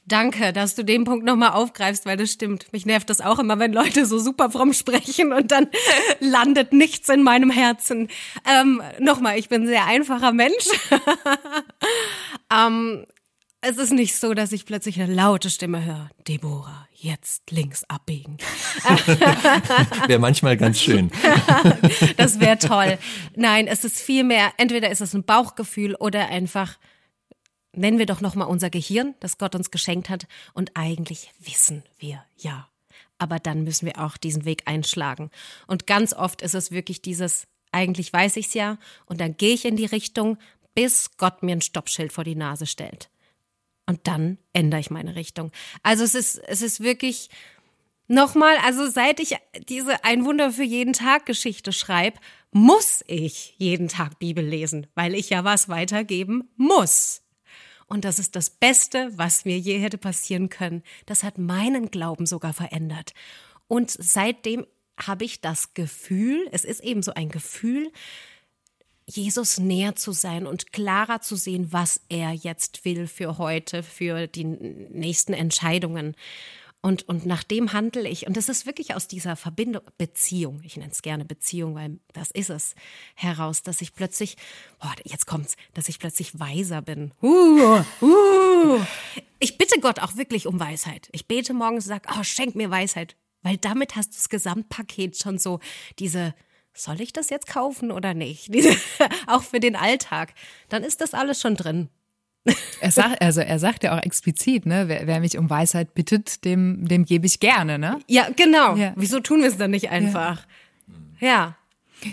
Danke, dass du den Punkt nochmal aufgreifst, weil das stimmt. Mich nervt das auch immer, wenn Leute so super fromm sprechen und dann landet nichts in meinem Herzen. Ähm, nochmal, ich bin ein sehr einfacher Mensch. ähm, es ist nicht so, dass ich plötzlich eine laute Stimme höre. Deborah, jetzt links abbiegen. wäre manchmal ganz schön. das wäre toll. Nein, es ist vielmehr, entweder ist es ein Bauchgefühl oder einfach, nennen wir doch nochmal unser Gehirn, das Gott uns geschenkt hat. Und eigentlich wissen wir ja. Aber dann müssen wir auch diesen Weg einschlagen. Und ganz oft ist es wirklich dieses Eigentlich weiß ich's ja und dann gehe ich in die Richtung, bis Gott mir ein Stoppschild vor die Nase stellt. Und dann ändere ich meine Richtung. Also es ist, es ist wirklich nochmal, also seit ich diese Ein Wunder für jeden Tag Geschichte schreibe, muss ich jeden Tag Bibel lesen, weil ich ja was weitergeben muss. Und das ist das Beste, was mir je hätte passieren können. Das hat meinen Glauben sogar verändert. Und seitdem habe ich das Gefühl, es ist eben so ein Gefühl, Jesus näher zu sein und klarer zu sehen, was er jetzt will für heute, für die nächsten Entscheidungen. Und, und nach dem handle ich. Und das ist wirklich aus dieser Verbindung, Beziehung, ich nenne es gerne Beziehung, weil das ist es, heraus, dass ich plötzlich, boah, jetzt kommt's, dass ich plötzlich weiser bin. Uh, uh. Ich bitte Gott auch wirklich um Weisheit. Ich bete morgens und sage, oh, schenk mir Weisheit. Weil damit hast du das Gesamtpaket schon so, diese, soll ich das jetzt kaufen oder nicht? Auch für den Alltag. Dann ist das alles schon drin. Er sagt, also er sagt ja auch explizit, ne, wer, wer mich um Weisheit bittet, dem, dem gebe ich gerne, ne? Ja, genau. Ja. Wieso tun wir es dann nicht einfach? Ja.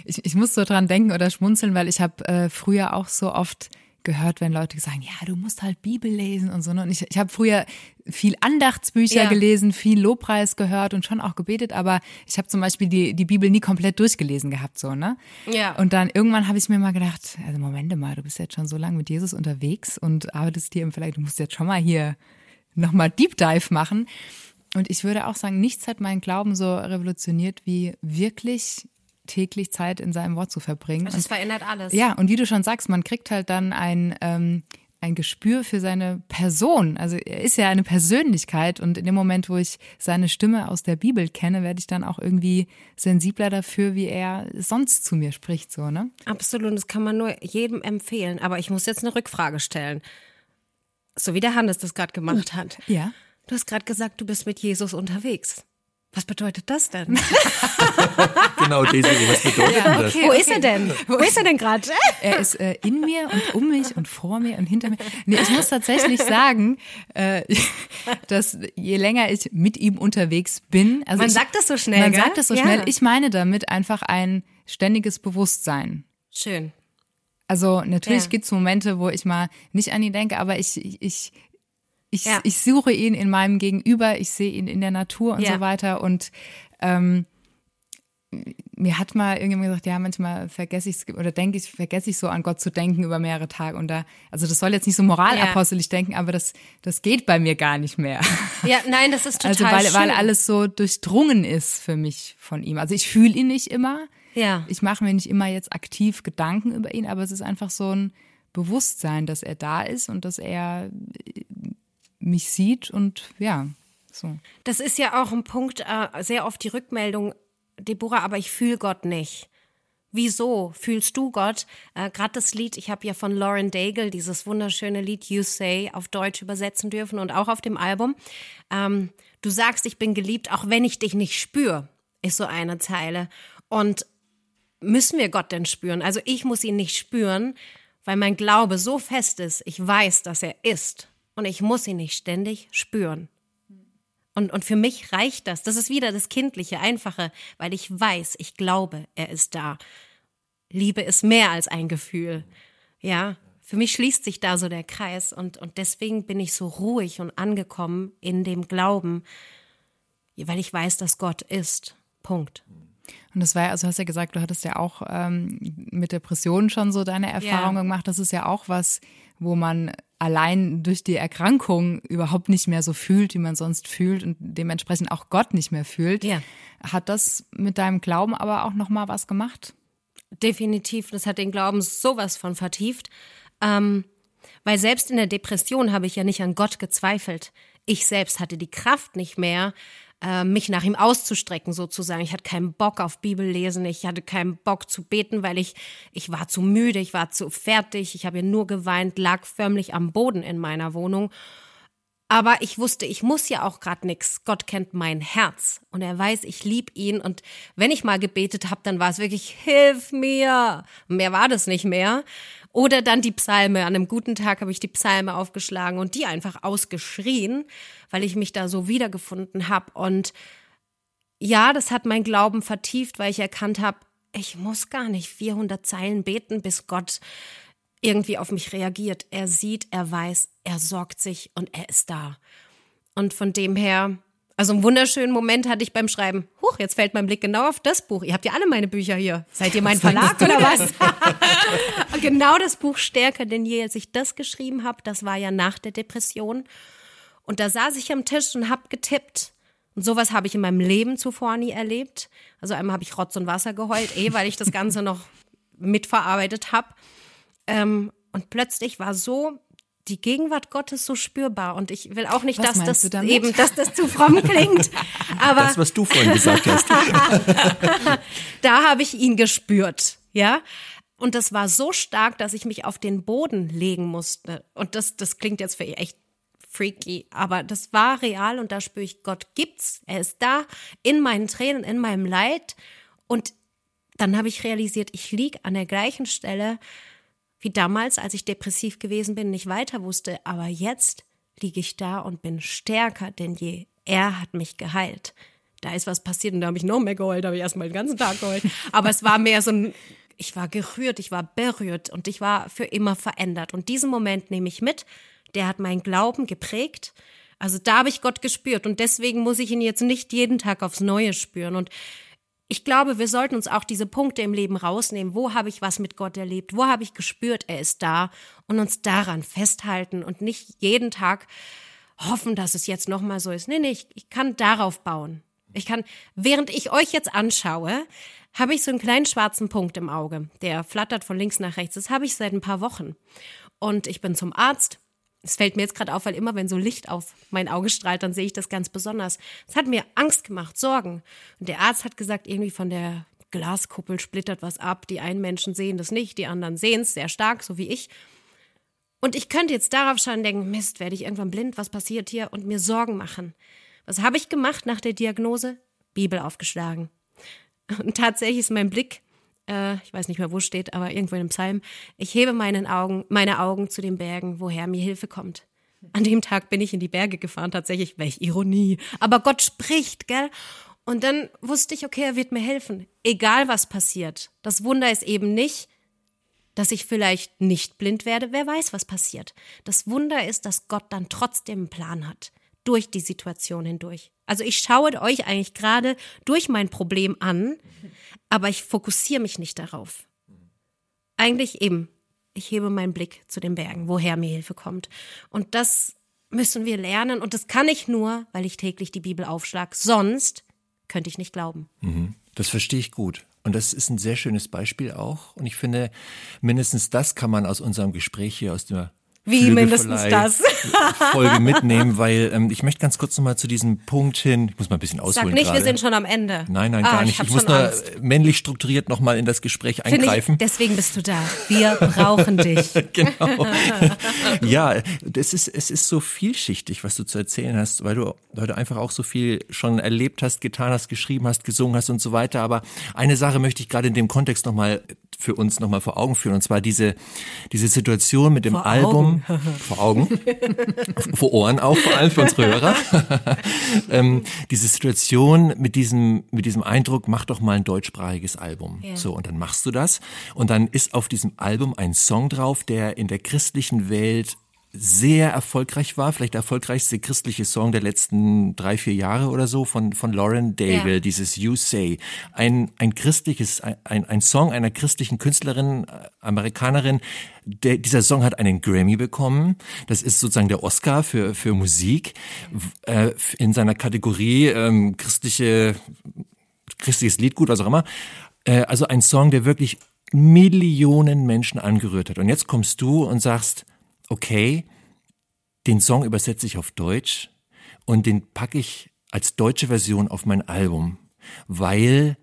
Ich, ich muss so dran denken oder schmunzeln, weil ich habe äh, früher auch so oft gehört, wenn Leute sagen, ja, du musst halt Bibel lesen und so. ne? Und ich, ich habe früher viel Andachtsbücher Ja. gelesen, viel Lobpreis gehört und schon auch gebetet, aber ich habe zum Beispiel die, die Bibel nie komplett durchgelesen gehabt, so, ne? Ja. Und dann irgendwann habe ich mir mal gedacht, also Moment mal, du bist jetzt schon so lange mit Jesus unterwegs und arbeitest hier im Verlag, du musst jetzt schon mal hier nochmal Deep Dive machen. Und ich würde auch sagen, nichts hat meinen Glauben so revolutioniert, wie wirklich täglich Zeit in seinem Wort zu verbringen. Das Und verändert alles. ja, und wie du schon sagst, man kriegt halt dann ein, ähm, ein Gespür für seine Person. Also er ist ja eine Persönlichkeit und in dem Moment, wo ich seine Stimme aus der Bibel kenne, werde ich dann auch irgendwie sensibler dafür, wie er sonst zu mir spricht, so, ne? Absolut, das kann man nur jedem empfehlen. Aber ich muss jetzt eine Rückfrage stellen. So wie der Hannes das gerade gemacht hat. Ja. Du hast gerade gesagt, du bist mit Jesus unterwegs. Was bedeutet das denn? Genau, Desiree, was bedeutet denn das? Wo ist er denn? Wo ist er denn gerade? Er ist äh, in mir und um mich und vor mir und hinter mir. Nee, ich muss tatsächlich sagen, äh, dass je länger ich mit ihm unterwegs bin, also Man ich, sagt das so schnell, Man gell? sagt das so Ja. schnell. Ich meine damit einfach ein ständiges Bewusstsein. Schön. Also natürlich Ja. gibt's Momente, wo ich mal nicht an ihn denke, aber ich, ich, ich, Ja. ich suche ihn in meinem Gegenüber, ich sehe ihn in der Natur und Ja. so weiter. Und ähm, mir hat mal irgendjemand gesagt, ja, manchmal vergesse ich oder denke ich, vergesse ich so an Gott zu denken über mehrere Tage. Und da, also das soll jetzt nicht so moralapostelisch denken, aber das, das geht bei mir gar nicht mehr. Ja, nein, das ist total Also weil, schön. weil alles so durchdrungen ist für mich von ihm. Also ich fühle ihn nicht immer. Ja. Ich mache mir nicht immer jetzt aktiv Gedanken über ihn, aber es ist einfach so ein Bewusstsein, dass er da ist und dass er mich sieht und ja, so. Das ist ja auch ein Punkt, äh, sehr oft die Rückmeldung, Deborah, aber ich fühle Gott nicht. Wieso fühlst du Gott? Äh, Gerade das Lied, ich habe ja von Lauren Daigle dieses wunderschöne Lied You Say auf Deutsch übersetzen dürfen und auch auf dem Album. Ähm, du sagst, ich bin geliebt, auch wenn ich dich nicht spüre, ist so eine Zeile. Und müssen wir Gott denn spüren? Also ich muss ihn nicht spüren, weil mein Glaube so fest ist, ich weiß, dass er ist. Und ich muss ihn nicht ständig spüren. Und, und für mich reicht das. Das ist wieder das Kindliche, Einfache, weil ich weiß, ich glaube, er ist da. Liebe ist mehr als ein Gefühl. Ja, für mich schließt sich da so der Kreis und, und deswegen bin ich so ruhig und angekommen in dem Glauben, weil ich weiß, dass Gott ist. Punkt. Und das war ja, also du hast ja gesagt, du hattest ja auch ähm, mit Depressionen schon so deine Erfahrungen Ja. gemacht. Das ist ja auch was, wo man allein durch die Erkrankung überhaupt nicht mehr so fühlt, wie man sonst fühlt und dementsprechend auch Gott nicht mehr fühlt. Ja. Hat das mit deinem Glauben aber auch noch mal was gemacht? Definitiv, das hat den Glauben sowas von vertieft. Ähm, weil selbst in der Depression habe ich ja nicht an Gott gezweifelt. Ich selbst hatte die Kraft nicht mehr, äh, mich nach ihm auszustrecken sozusagen. Ich hatte keinen Bock auf Bibel lesen, ich hatte keinen Bock zu beten, weil ich, ich war zu müde, ich war zu fertig, ich habe ja nur geweint, lag förmlich am Boden in meiner Wohnung. Aber ich wusste, ich muss ja auch gerade nix. Gott kennt mein Herz und er weiß, ich lieb ihn. Und wenn ich mal gebetet habe, dann war es wirklich, hilf mir. Mehr war das nicht mehr. Oder dann die Psalme. An einem guten Tag habe ich die Psalme aufgeschlagen und die einfach ausgeschrien, weil ich mich da so wiedergefunden habe. Und ja, das hat mein Glauben vertieft, weil ich erkannt habe, ich muss gar nicht 400 Zeilen beten, bis Gott irgendwie auf mich reagiert. Er sieht, er weiß, er sorgt sich und er ist da. Und von dem her, also einen wunderschönen Moment hatte ich beim Schreiben. Huch, jetzt fällt mein Blick genau auf das Buch. Ihr habt ja alle meine Bücher hier. Seid ihr mein Verlag oder was? genau das Buch Stärker denn je, als ich das geschrieben habe, das war ja nach der Depression. Und da saß ich am Tisch und hab getippt. Und sowas habe ich in meinem Leben zuvor nie erlebt. Also einmal habe ich Rotz und Wasser geheult, eh, weil ich das Ganze noch mitverarbeitet habe. Ähm, und plötzlich war so die Gegenwart Gottes so spürbar. Und ich will auch nicht, Was dass das eben, dass das zu fromm klingt. Aber Das, was du vorhin gesagt hast. da habe ich ihn gespürt, ja. Und das war so stark, dass ich mich auf den Boden legen musste. Und das, das klingt jetzt für echt freaky, aber das war real und da spüre ich, Gott gibt's, er ist da, in meinen Tränen, in meinem Leid. Und dann habe ich realisiert, ich lieg an der gleichen Stelle wie damals, als ich depressiv gewesen bin, nicht weiter wusste. Aber jetzt liege ich da und bin stärker denn je. Er hat mich geheilt. Da ist was passiert und da habe ich noch mehr geheult, habe ich erstmal den ganzen Tag geheult. Aber es war mehr so ein, ich war gerührt, ich war berührt und ich war für immer verändert. Und diesen Moment nehme ich mit. Der hat meinen Glauben geprägt. Also da habe ich Gott gespürt und deswegen muss ich ihn jetzt nicht jeden Tag aufs Neue spüren. Und ich glaube, wir sollten uns auch diese Punkte im Leben rausnehmen. Wo habe ich was mit Gott erlebt? Wo habe ich gespürt, er ist da? Und uns daran festhalten und nicht jeden Tag hoffen, dass es jetzt nochmal so ist. Nee, nee, ich, ich kann darauf bauen. Ich kann, während ich euch jetzt anschaue, habe ich so einen kleinen schwarzen Punkt im Auge, der flattert von links nach rechts. Das habe ich seit ein paar Wochen. Und ich bin zum Arzt. Es fällt mir jetzt gerade auf, weil immer, wenn so Licht auf mein Auge strahlt, dann sehe ich das ganz besonders. Es hat mir Angst gemacht, Sorgen. Und der Arzt hat gesagt, irgendwie von der Glaskuppel splittert was ab. Die einen Menschen sehen das nicht, die anderen sehen es sehr stark, so wie ich. Und ich könnte jetzt darauf schauen und denken, Mist, werde ich irgendwann blind, was passiert hier? Und mir Sorgen machen. Was habe ich gemacht nach der Diagnose? Bibel aufgeschlagen. Und tatsächlich ist mein Blick, äh, ich weiß nicht mehr, wo steht, aber irgendwo in einem Psalm, ich hebe meinen Augen, meine Augen zu den Bergen, woher mir Hilfe kommt. An dem Tag bin ich in die Berge gefahren, tatsächlich, welch Ironie. Aber Gott spricht, gell? Und dann wusste ich, okay, er wird mir helfen. Egal was passiert. Das Wunder ist eben nicht, dass ich vielleicht nicht blind werde. Wer weiß, was passiert. Das Wunder ist, dass Gott dann trotzdem einen Plan hat. Durch die Situation hindurch. Also ich schaue euch eigentlich gerade durch mein Problem an, aber ich fokussiere mich nicht darauf. Eigentlich eben, ich hebe meinen Blick zu den Bergen, woher mir Hilfe kommt. Und das müssen wir lernen. Und das kann ich nur, weil ich täglich die Bibel aufschlag. Sonst könnte ich nicht glauben. Das verstehe ich gut. Und das ist ein sehr schönes Beispiel auch. Und ich finde, mindestens das kann man aus unserem Gespräch hier, aus der Wie mindestens das? Folge mitnehmen, weil ähm, ich möchte ganz kurz nochmal zu diesem Punkt hin, ich muss mal ein bisschen Sag ausholen nicht, gerade. wir sind schon am Ende. Nein, nein, Ah, gar ich nicht. hab Ich, muss nur Angst. männlich strukturiert nochmal in das Gespräch Finde eingreifen. Ich, deswegen bist du da. Wir brauchen dich. genau. ja, das ist, es ist so vielschichtig, was du zu erzählen hast, weil du, weil du einfach auch so viel schon erlebt hast, getan hast, geschrieben hast, gesungen hast und so weiter. Aber eine Sache möchte ich gerade in dem Kontext nochmal für uns nochmal vor Augen führen. Und zwar diese, diese Situation mit dem Vor Album. Vor Augen. vor Ohren auch, vor allem für unsere Hörer. ähm, diese Situation mit diesem, mit diesem Eindruck, mach doch mal ein deutschsprachiges Album. Ja. So, und dann machst du das. Und dann ist auf diesem Album ein Song drauf, der in der christlichen Welt sehr erfolgreich war, vielleicht der erfolgreichste christliche Song der letzten drei, vier Jahre oder so von, von Lauren Daigle, Ja. dieses You Say. Ein, ein christliches, ein, ein Song einer christlichen Künstlerin, äh, Amerikanerin. Der, dieser Song hat einen Grammy bekommen. Das ist sozusagen der Oscar für, für Musik äh, in seiner Kategorie ähm, christliche, christliches Liedgut, was auch immer. Äh, also ein Song, der wirklich Millionen Menschen angerührt hat. Und jetzt kommst du und sagst, okay, den Song übersetze ich auf Deutsch und den packe ich als deutsche Version auf mein Album, weil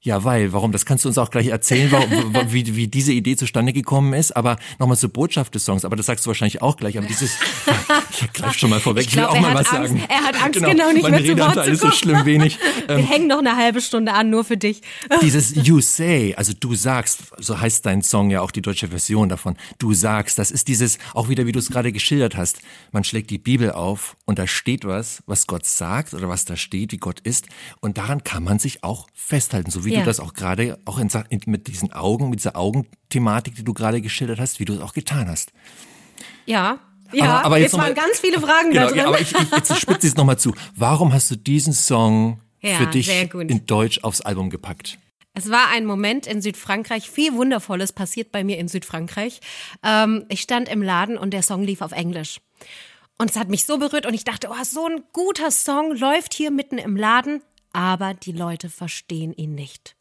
ja, weil, warum? Das kannst du uns auch gleich erzählen, warum, wa- wie, wie diese Idee zustande gekommen ist. Aber nochmal zur Botschaft des Songs, aber das sagst du wahrscheinlich auch gleich. Aber dieses, Ich greife schon mal vorweg, ich, ich glaub, will auch mal was Angst, sagen. Er hat Angst, genau, nicht mein mehr zu Wort zu ist so schlimm wenig. Wir Ähm, hängen noch eine halbe Stunde an, nur für dich. dieses You Say, also du sagst, so heißt dein Song ja auch die deutsche Version davon. Du sagst, das ist dieses, auch wieder wie du es gerade geschildert hast. Man schlägt die Bibel auf und da steht was, was Gott sagt oder was da steht, wie Gott ist. Und daran kann man sich auch festhalten, so wie Ja. du das auch gerade auch in, in, mit diesen Augen, mit dieser Augenthematik, die du gerade geschildert hast, wie du es auch getan hast. Ja. Ja, Aber- aber jetzt jetzt waren mal- ganz viele Fragen Genau, da drin. ja, aber ich, ich jetzt spitze es nochmal zu. Warum hast du diesen Song Ja, für dich in Deutsch aufs Album gepackt? Es war ein Moment in Südfrankreich, viel Wundervolles passiert bei mir in Südfrankreich. Ähm, ich stand im Laden und der Song lief auf Englisch. Und es hat mich so berührt und ich dachte, oh, so ein guter Song läuft hier mitten im Laden, aber die Leute verstehen ihn nicht.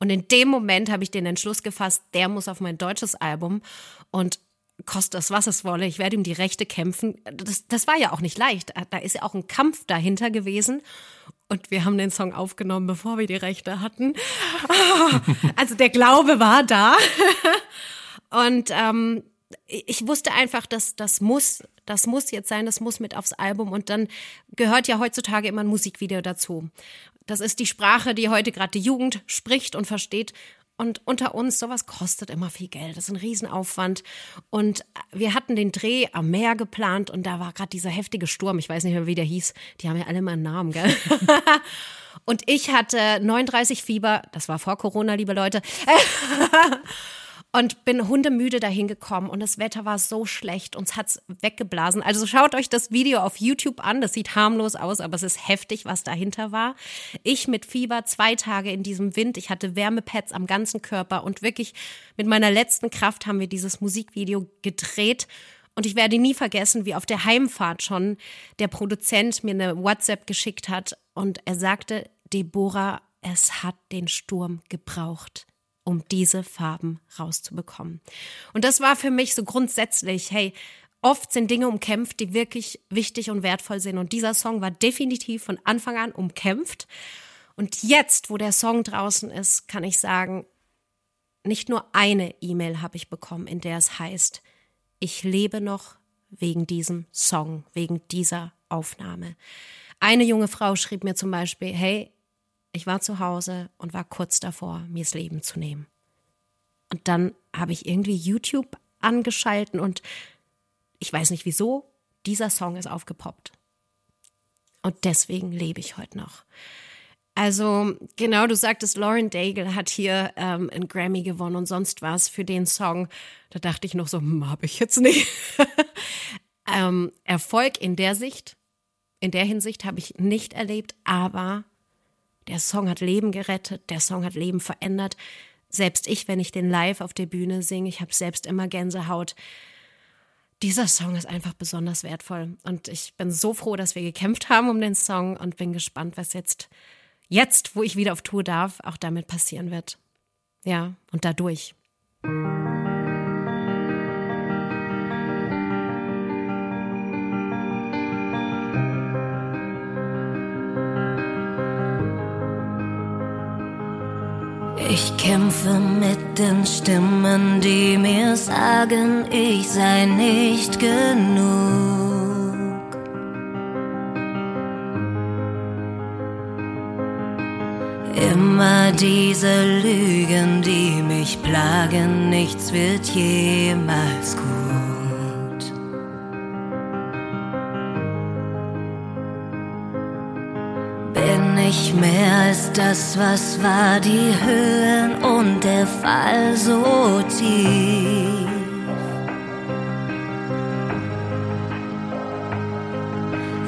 Und in dem Moment habe ich den Entschluss gefasst, der muss auf mein deutsches Album und kostet es, was es wolle, ich werde ihm die Rechte kämpfen. Das, das war ja auch nicht leicht. Da ist ja auch ein Kampf dahinter gewesen. Und wir haben den Song aufgenommen, bevor wir die Rechte hatten. Also der Glaube war da. Und ähm, ich wusste einfach, dass das muss, das muss jetzt sein, das muss mit aufs Album. Und dann gehört ja heutzutage immer ein Musikvideo dazu. Das ist die Sprache, die heute gerade die Jugend spricht und versteht. Und unter uns, sowas kostet immer viel Geld. Das ist ein Riesenaufwand. Und wir hatten den Dreh am Meer geplant und da war gerade dieser heftige Sturm. Ich weiß nicht mehr, wie der hieß. Die haben ja alle mal einen Namen, gell? Und ich hatte 39 Fieber. Das war vor Corona, liebe Leute. und bin hundemüde dahin gekommen und das Wetter war so schlecht, uns hat's weggeblasen. Also schaut euch das Video auf YouTube an, das sieht harmlos aus, aber es ist heftig, was dahinter war. Ich mit Fieber, zwei Tage in diesem Wind, ich hatte Wärmepads am ganzen Körper und wirklich mit meiner letzten Kraft haben wir dieses Musikvideo gedreht. Und ich werde nie vergessen, wie auf der Heimfahrt schon der Produzent mir eine WhatsApp geschickt hat und er sagte, Deborah, es hat den Sturm gebraucht um diese Farben rauszubekommen. Und das war für mich so grundsätzlich, hey, oft sind Dinge umkämpft, die wirklich wichtig und wertvoll sind. Und dieser Song war definitiv von Anfang an umkämpft. Und jetzt, wo der Song draußen ist, kann ich sagen, nicht nur eine E-Mail habe ich bekommen, in der es heißt, ich lebe noch wegen diesem Song, wegen dieser Aufnahme. Eine junge Frau schrieb mir zum Beispiel, hey, ich war zu Hause und war kurz davor, mir das Leben zu nehmen. Und dann habe ich irgendwie YouTube angeschalten und ich weiß nicht wieso, dieser Song ist aufgepoppt. Und deswegen lebe ich heute noch. Also, genau, du sagtest, Lauren Daigle hat hier ähm, einen Grammy gewonnen und sonst was für den Song. Da dachte ich noch so, hm, habe ich jetzt nicht. ähm, Erfolg in der Sicht, in der Hinsicht habe ich nicht erlebt, aber der Song hat Leben gerettet, der Song hat Leben verändert. Selbst ich, wenn ich den live auf der Bühne singe, ich habe selbst immer Gänsehaut. Dieser Song ist einfach besonders wertvoll und ich bin so froh, dass wir gekämpft haben um den Song und bin gespannt, was jetzt, jetzt, wo ich wieder auf Tour darf, auch damit passieren wird. Ja, und dadurch. Ich kämpfe mit den Stimmen, die mir sagen, ich sei nicht genug. Immer diese Lügen, die mich plagen, nichts wird jemals gut. Als das, was war, die Höhen und der Fall so tief.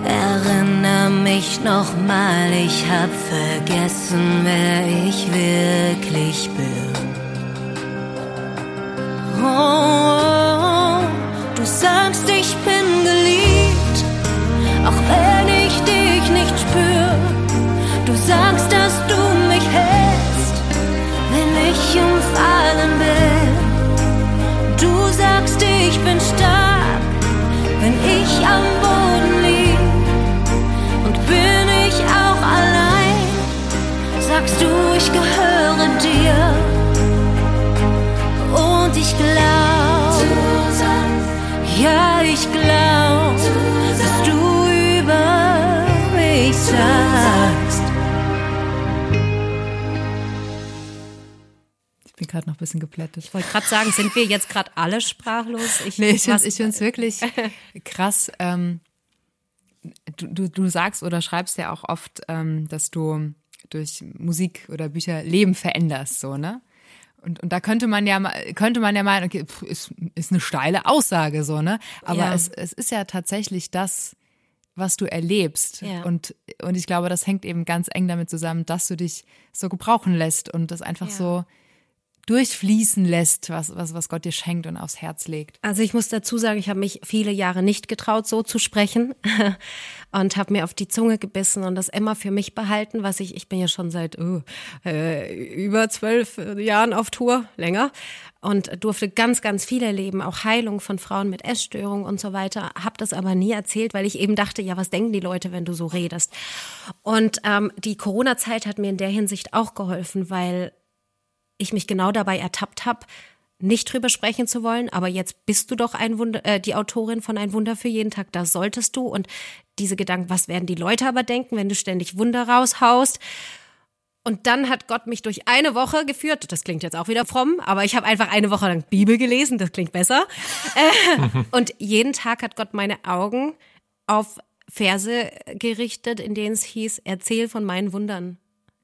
Erinnere mich noch mal, ich hab vergessen, wer ich wirklich bin. Oh, du sagst, ich bin geliebt, ich gehöre dir und ich glaube, ja, ich glaube, dass du über mich sagst. Ich bin gerade noch ein bisschen geplättet. Ich wollte gerade sagen, sind wir jetzt gerade alle sprachlos? Ich, nee, ich finde es wirklich krass. Ähm, du, du, du sagst oder schreibst ja auch oft, ähm, dass du durch Musik oder Bücher Leben veränderst, so, ne? Und, und da könnte man ja könnte man ja meinen, okay, pff, ist, ist eine steile Aussage, so, ne? Aber ja. es, es ist ja tatsächlich das, was du erlebst. Ja. Und, und ich glaube, das hängt eben ganz eng damit zusammen, dass du dich so gebrauchen lässt und das einfach ja. so durchfließen lässt, was, was, was Gott dir schenkt und aufs Herz legt. Also ich muss dazu sagen, ich habe mich viele Jahre nicht getraut, so zu sprechen und habe mir auf die Zunge gebissen und das immer für mich behalten, was ich, ich bin ja schon seit oh, äh, über zwölf Jahren auf Tour, länger und durfte ganz, ganz viel erleben, auch Heilung von Frauen mit Essstörungen und so weiter, habe das aber nie erzählt, weil ich eben dachte, ja, was denken die Leute, wenn du so redest? Und ähm, die Corona-Zeit hat mir in der Hinsicht auch geholfen, weil ich mich genau dabei ertappt habe, nicht drüber sprechen zu wollen, aber jetzt bist du doch ein Wunder, äh, die Autorin von Ein Wunder für jeden Tag, das solltest du. Und diese Gedanken, was werden die Leute aber denken, wenn du ständig Wunder raushaust? Und dann hat Gott mich durch eine Woche geführt. Das klingt jetzt auch wieder fromm, aber ich habe einfach eine Woche lang Bibel gelesen, das klingt besser. Äh, und jeden Tag hat Gott meine Augen auf Verse gerichtet, in denen es hieß, erzähl von meinen Wundern.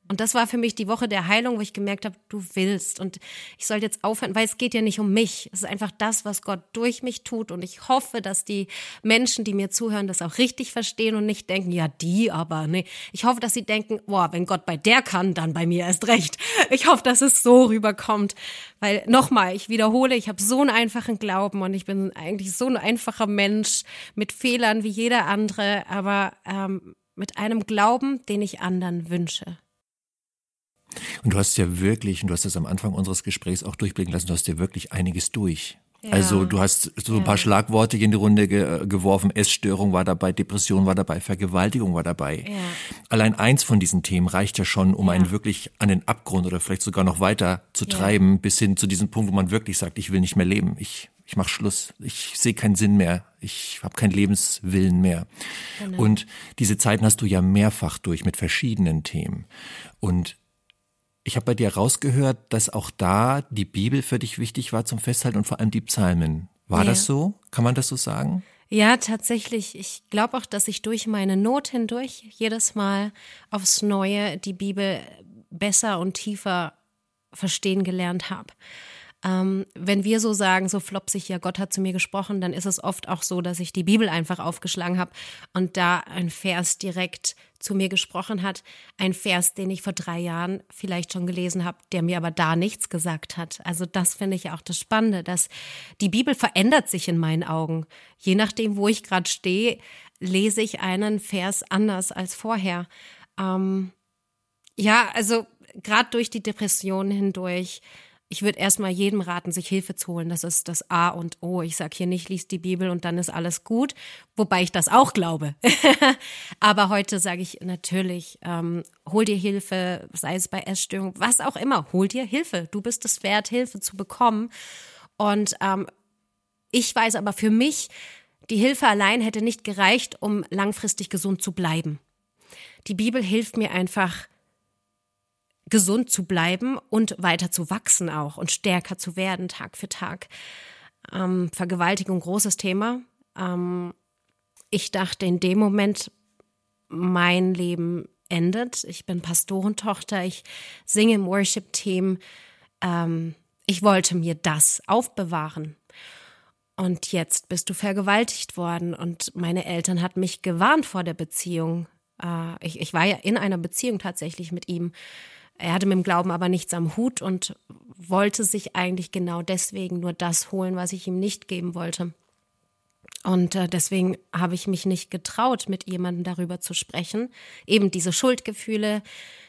Und das war für mich die Woche der Heilung, wo ich gemerkt habe, du willst. Und ich sollte jetzt aufhören, weil es geht ja nicht um mich. Es ist einfach das, was Gott durch mich tut. Und ich hoffe, dass die Menschen, die mir zuhören, das auch richtig verstehen und nicht denken, ja, die aber. Nee. Ich hoffe, dass sie denken, boah, wenn Gott bei der kann, dann bei mir erst recht. Ich hoffe, dass es so rüberkommt. Weil nochmal, ich wiederhole, ich habe so einen einfachen Glauben und ich bin eigentlich so ein einfacher Mensch mit Fehlern wie jeder andere, aber ähm, mit einem Glauben, den ich anderen wünsche. Und du hast ja wirklich, und du hast das am Anfang unseres Gesprächs auch durchblicken lassen, du hast ja wirklich einiges durch. Ja. Also du hast so ein paar ja. Schlagworte in die Runde ge geworfen. Essstörung war dabei, Depression war dabei, Vergewaltigung war dabei. Ja. Allein eins von diesen Themen reicht ja schon, um einen wirklich an den Abgrund oder vielleicht sogar noch weiter zu treiben, bis hin zu diesem Punkt, wo man wirklich sagt, ich will nicht mehr leben. Ich, ich mache Schluss. Ich sehe keinen Sinn mehr. Ich habe keinen Lebenswillen mehr. Genau. Und diese Zeiten hast du ja mehrfach durch mit verschiedenen Themen. Und ich habe bei dir rausgehört, dass auch da die Bibel für dich wichtig war zum Festhalten und vor allem die Psalmen. War ja. das so? Kann man das so sagen? Ja, tatsächlich. Ich glaube auch, dass ich durch meine Not hindurch jedes Mal aufs Neue die Bibel besser und tiefer verstehen gelernt habe. Ähm, wenn wir so sagen, so flopsig, ja, Gott hat zu mir gesprochen, dann ist es oft auch so, dass ich die Bibel einfach aufgeschlagen habe und da ein Vers direkt zu mir gesprochen hat. Ein Vers, den ich vor drei Jahren vielleicht schon gelesen habe, der mir aber da nichts gesagt hat. Also das finde ich auch das Spannende, dass die Bibel verändert sich in meinen Augen. Je nachdem, wo ich gerade stehe, lese ich einen Vers anders als vorher. Ähm, ja, also gerade durch die Depression hindurch ich würde erstmal jedem raten, sich Hilfe zu holen. Das ist das A und O. Ich sage hier nicht, liest die Bibel und dann ist alles gut, wobei ich das auch glaube. Aber heute sage ich natürlich, ähm, hol dir Hilfe, sei es bei Essstörungen, was auch immer, hol dir Hilfe. Du bist es wert, Hilfe zu bekommen. Und ähm, ich weiß aber für mich, die Hilfe allein hätte nicht gereicht, um langfristig gesund zu bleiben. Die Bibel hilft mir einfach, gesund zu bleiben und weiter zu wachsen auch und stärker zu werden Tag für Tag. Ähm, Vergewaltigung, großes Thema. Ähm, ich dachte in dem Moment, mein Leben endet. Ich bin Pastorentochter, ich singe im Worship-Team. Ähm, ich wollte mir das aufbewahren. Und jetzt bist du vergewaltigt worden und meine Eltern hatten mich gewarnt vor der Beziehung. Äh, ich, ich war ja in einer Beziehung tatsächlich mit ihm. Er hatte mit dem Glauben aber nichts am Hut und wollte sich eigentlich genau deswegen nur das holen, was ich ihm nicht geben wollte. Und äh, deswegen habe ich mich nicht getraut, mit jemandem darüber zu sprechen. Eben diese Schuldgefühle,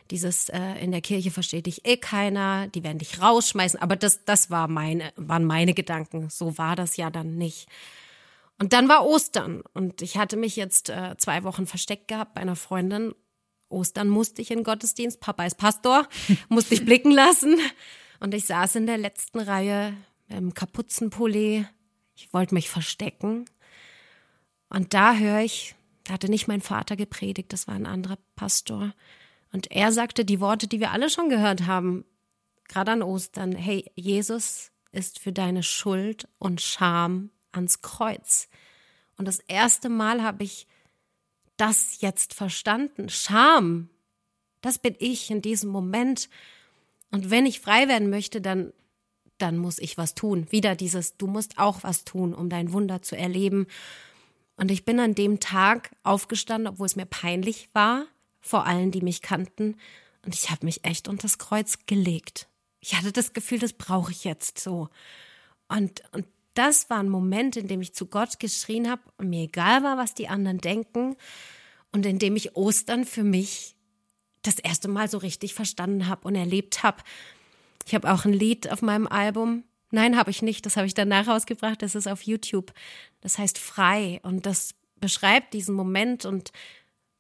dieses äh, in der Kirche versteht dich eh keiner, die werden dich rausschmeißen. Aber das, das war meine, waren meine Gedanken. So war das ja dann nicht. Und dann war Ostern und ich hatte mich jetzt äh, zwei Wochen versteckt gehabt bei einer Freundin Ostern musste ich in Gottesdienst, Papa ist Pastor, musste ich blicken lassen. Und ich saß in der letzten Reihe im Kapuzenpulli. Ich wollte mich verstecken. Und da höre ich, da hatte nicht mein Vater gepredigt, das war ein anderer Pastor. Und er sagte die Worte, die wir alle schon gehört haben. gerade an Ostern, hey, Jesus ist für deine Schuld und Scham ans Kreuz. Und das erste Mal habe ich das jetzt verstanden. Scham, das bin ich in diesem Moment. Und wenn ich frei werden möchte, dann, dann muss ich was tun. Wieder dieses, du musst auch was tun, um dein Wunder zu erleben. Und ich bin an dem Tag aufgestanden, obwohl es mir peinlich war, vor allen, die mich kannten. Und ich habe mich echt unter das Kreuz gelegt. Ich hatte das Gefühl, das brauche ich jetzt so. Und, und das war ein Moment, in dem ich zu Gott geschrien habe und mir egal war, was die anderen denken. Und in dem ich Ostern für mich das erste Mal so richtig verstanden habe und erlebt habe. Ich habe auch ein Lied auf meinem Album. Nein, habe ich nicht. Das habe ich danach rausgebracht. Das ist auf YouTube. Das heißt Frei. Und das beschreibt diesen Moment. Und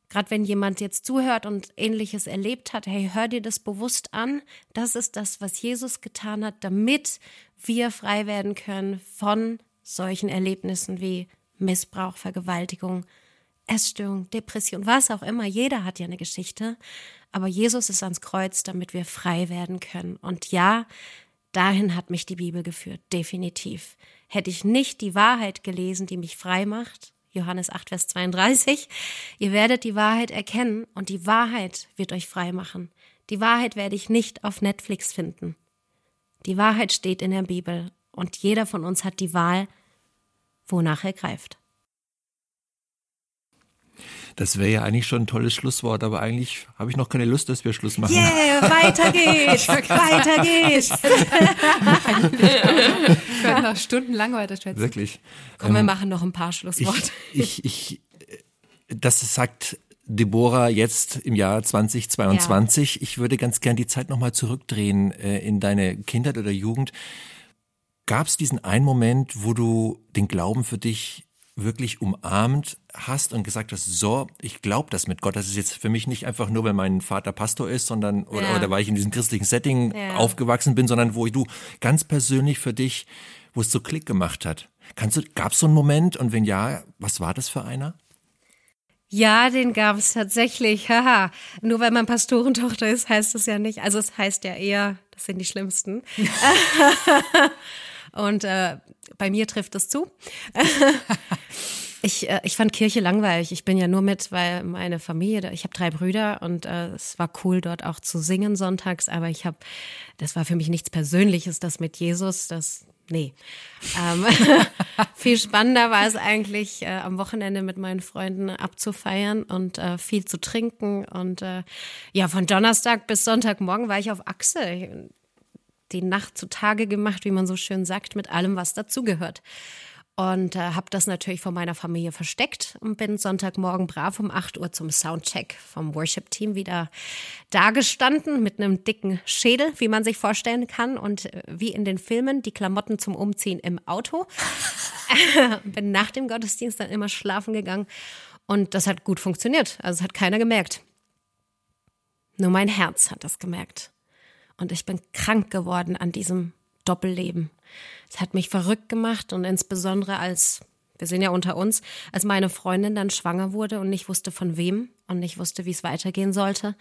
gerade wenn jemand jetzt zuhört und ähnliches erlebt hat, hey, hör dir das bewusst an. Das ist das, was Jesus getan hat, damit wir frei werden können von solchen Erlebnissen wie Missbrauch, Vergewaltigung, Essstörung, Depression, was auch immer. Jeder hat ja eine Geschichte. Aber Jesus ist ans Kreuz, damit wir frei werden können. Und ja, dahin hat mich die Bibel geführt, definitiv. Hätte ich nicht die Wahrheit gelesen, die mich frei macht, Johannes 8, Vers 32, ihr werdet die Wahrheit erkennen und die Wahrheit wird euch frei machen. Die Wahrheit werde ich nicht auf Netflix finden. Die Wahrheit steht in der Bibel und jeder von uns hat die Wahl, wonach er greift. Das wäre ja eigentlich schon ein tolles Schlusswort, aber eigentlich habe ich noch keine Lust, dass wir Schluss machen. Yeah, weiter geht's, weiter geht's. ich könnte noch stundenlang weiter schwätzen. Wirklich. Komm, wir ähm, machen noch ein paar Schlussworte. Ich, ich, ich, das sagt Deborah jetzt im Jahr 2022. Ja. Ich würde ganz gern die Zeit nochmal zurückdrehen äh, in deine Kindheit oder Jugend. Gab es diesen einen Moment, wo du den Glauben für dich wirklich umarmt hast und gesagt hast, so, ich glaube das mit Gott. Das ist jetzt für mich nicht einfach nur, weil mein Vater Pastor ist, sondern oder, ja. oder weil ich in diesem christlichen Setting ja. aufgewachsen bin, sondern wo du ganz persönlich für dich, wo es so Klick gemacht hat. Kannst du, gab es so einen Moment und wenn ja, was war das für einer? Ja, den gab es tatsächlich. Haha. Nur weil man Pastorentochter ist, heißt es ja nicht. Also es heißt ja eher, das sind die Schlimmsten. Und äh, bei mir trifft es zu. ich, äh, ich fand Kirche langweilig. Ich bin ja nur mit, weil meine Familie, ich habe drei Brüder und äh, es war cool, dort auch zu singen sonntags, aber ich habe, das war für mich nichts Persönliches, das mit Jesus, das, nee. Ähm, viel spannender war es eigentlich, äh, am Wochenende mit meinen Freunden abzufeiern und äh, viel zu trinken. Und äh, ja, von Donnerstag bis Sonntagmorgen war ich auf Achse die Nacht zutage gemacht, wie man so schön sagt, mit allem, was dazugehört. Und äh, habe das natürlich von meiner Familie versteckt und bin Sonntagmorgen brav um 8 Uhr zum Soundcheck vom Worship-Team wieder dagestanden mit einem dicken Schädel, wie man sich vorstellen kann. Und äh, wie in den Filmen, die Klamotten zum Umziehen im Auto. bin nach dem Gottesdienst dann immer schlafen gegangen. Und das hat gut funktioniert. Also hat keiner gemerkt. Nur mein Herz hat das gemerkt. Und ich bin krank geworden an diesem Doppelleben. Es hat mich verrückt gemacht und insbesondere als, wir sind ja unter uns, als meine Freundin dann schwanger wurde und nicht wusste von wem und nicht wusste, wie es weitergehen sollte,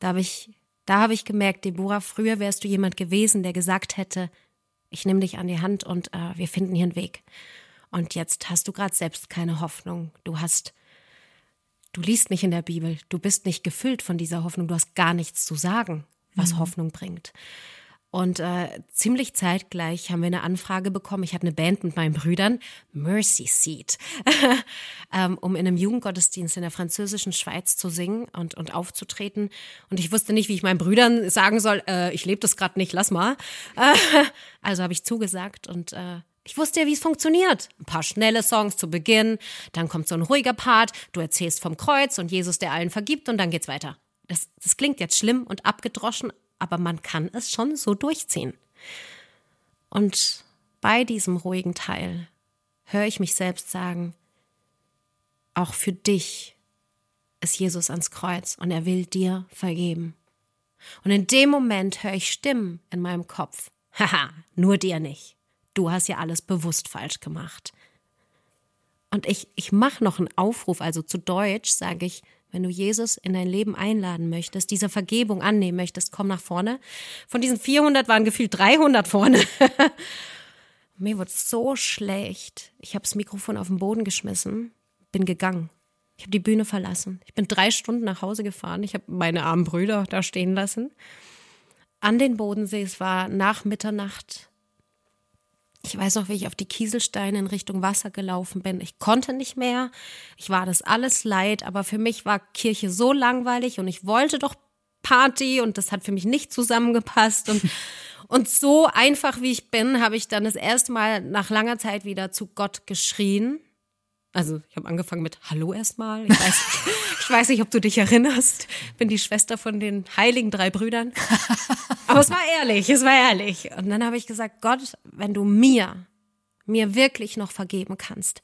da habe ich, da habe ich gemerkt, Deborah, früher wärst du jemand gewesen, der gesagt hätte, ich nehme dich an die Hand und äh, wir finden hier einen Weg. Und jetzt hast du gerade selbst keine Hoffnung. Du hast, du liest nicht in der Bibel, du bist nicht gefüllt von dieser Hoffnung, du hast gar nichts zu sagen was mhm. Hoffnung bringt. Und äh, ziemlich zeitgleich haben wir eine Anfrage bekommen. Ich hatte eine Band mit meinen Brüdern, Mercy Seat, ähm, um in einem Jugendgottesdienst in der französischen Schweiz zu singen und, und aufzutreten. Und ich wusste nicht, wie ich meinen Brüdern sagen soll, äh, ich lebe das gerade nicht, lass mal. also habe ich zugesagt und äh, ich wusste ja, wie es funktioniert. Ein paar schnelle Songs zu Beginn, dann kommt so ein ruhiger Part, du erzählst vom Kreuz und Jesus, der allen vergibt und dann geht's weiter. Das, das klingt jetzt schlimm und abgedroschen, aber man kann es schon so durchziehen. Und bei diesem ruhigen Teil höre ich mich selbst sagen, auch für dich ist Jesus ans Kreuz und er will dir vergeben. Und in dem Moment höre ich Stimmen in meinem Kopf. Haha, nur dir nicht. Du hast ja alles bewusst falsch gemacht. Und ich, ich mache noch einen Aufruf, also zu Deutsch sage ich, wenn du Jesus in dein Leben einladen möchtest, diese Vergebung annehmen möchtest, komm nach vorne. Von diesen 400 waren gefühlt 300 vorne. Mir wurde so schlecht. Ich habe das Mikrofon auf den Boden geschmissen, bin gegangen. Ich habe die Bühne verlassen. Ich bin drei Stunden nach Hause gefahren. Ich habe meine armen Brüder da stehen lassen. An den Bodensee. Es war nach Mitternacht. Ich weiß noch, wie ich auf die Kieselsteine in Richtung Wasser gelaufen bin. Ich konnte nicht mehr. Ich war das alles leid, aber für mich war Kirche so langweilig und ich wollte doch Party und das hat für mich nicht zusammengepasst und und so einfach wie ich bin, habe ich dann das erste Mal nach langer Zeit wieder zu Gott geschrien. Also ich habe angefangen mit Hallo erstmal. Ich weiß, ich weiß nicht, ob du dich erinnerst. Bin die Schwester von den heiligen drei Brüdern. Aber es war ehrlich, es war ehrlich. Und dann habe ich gesagt, Gott, wenn du mir, mir wirklich noch vergeben kannst,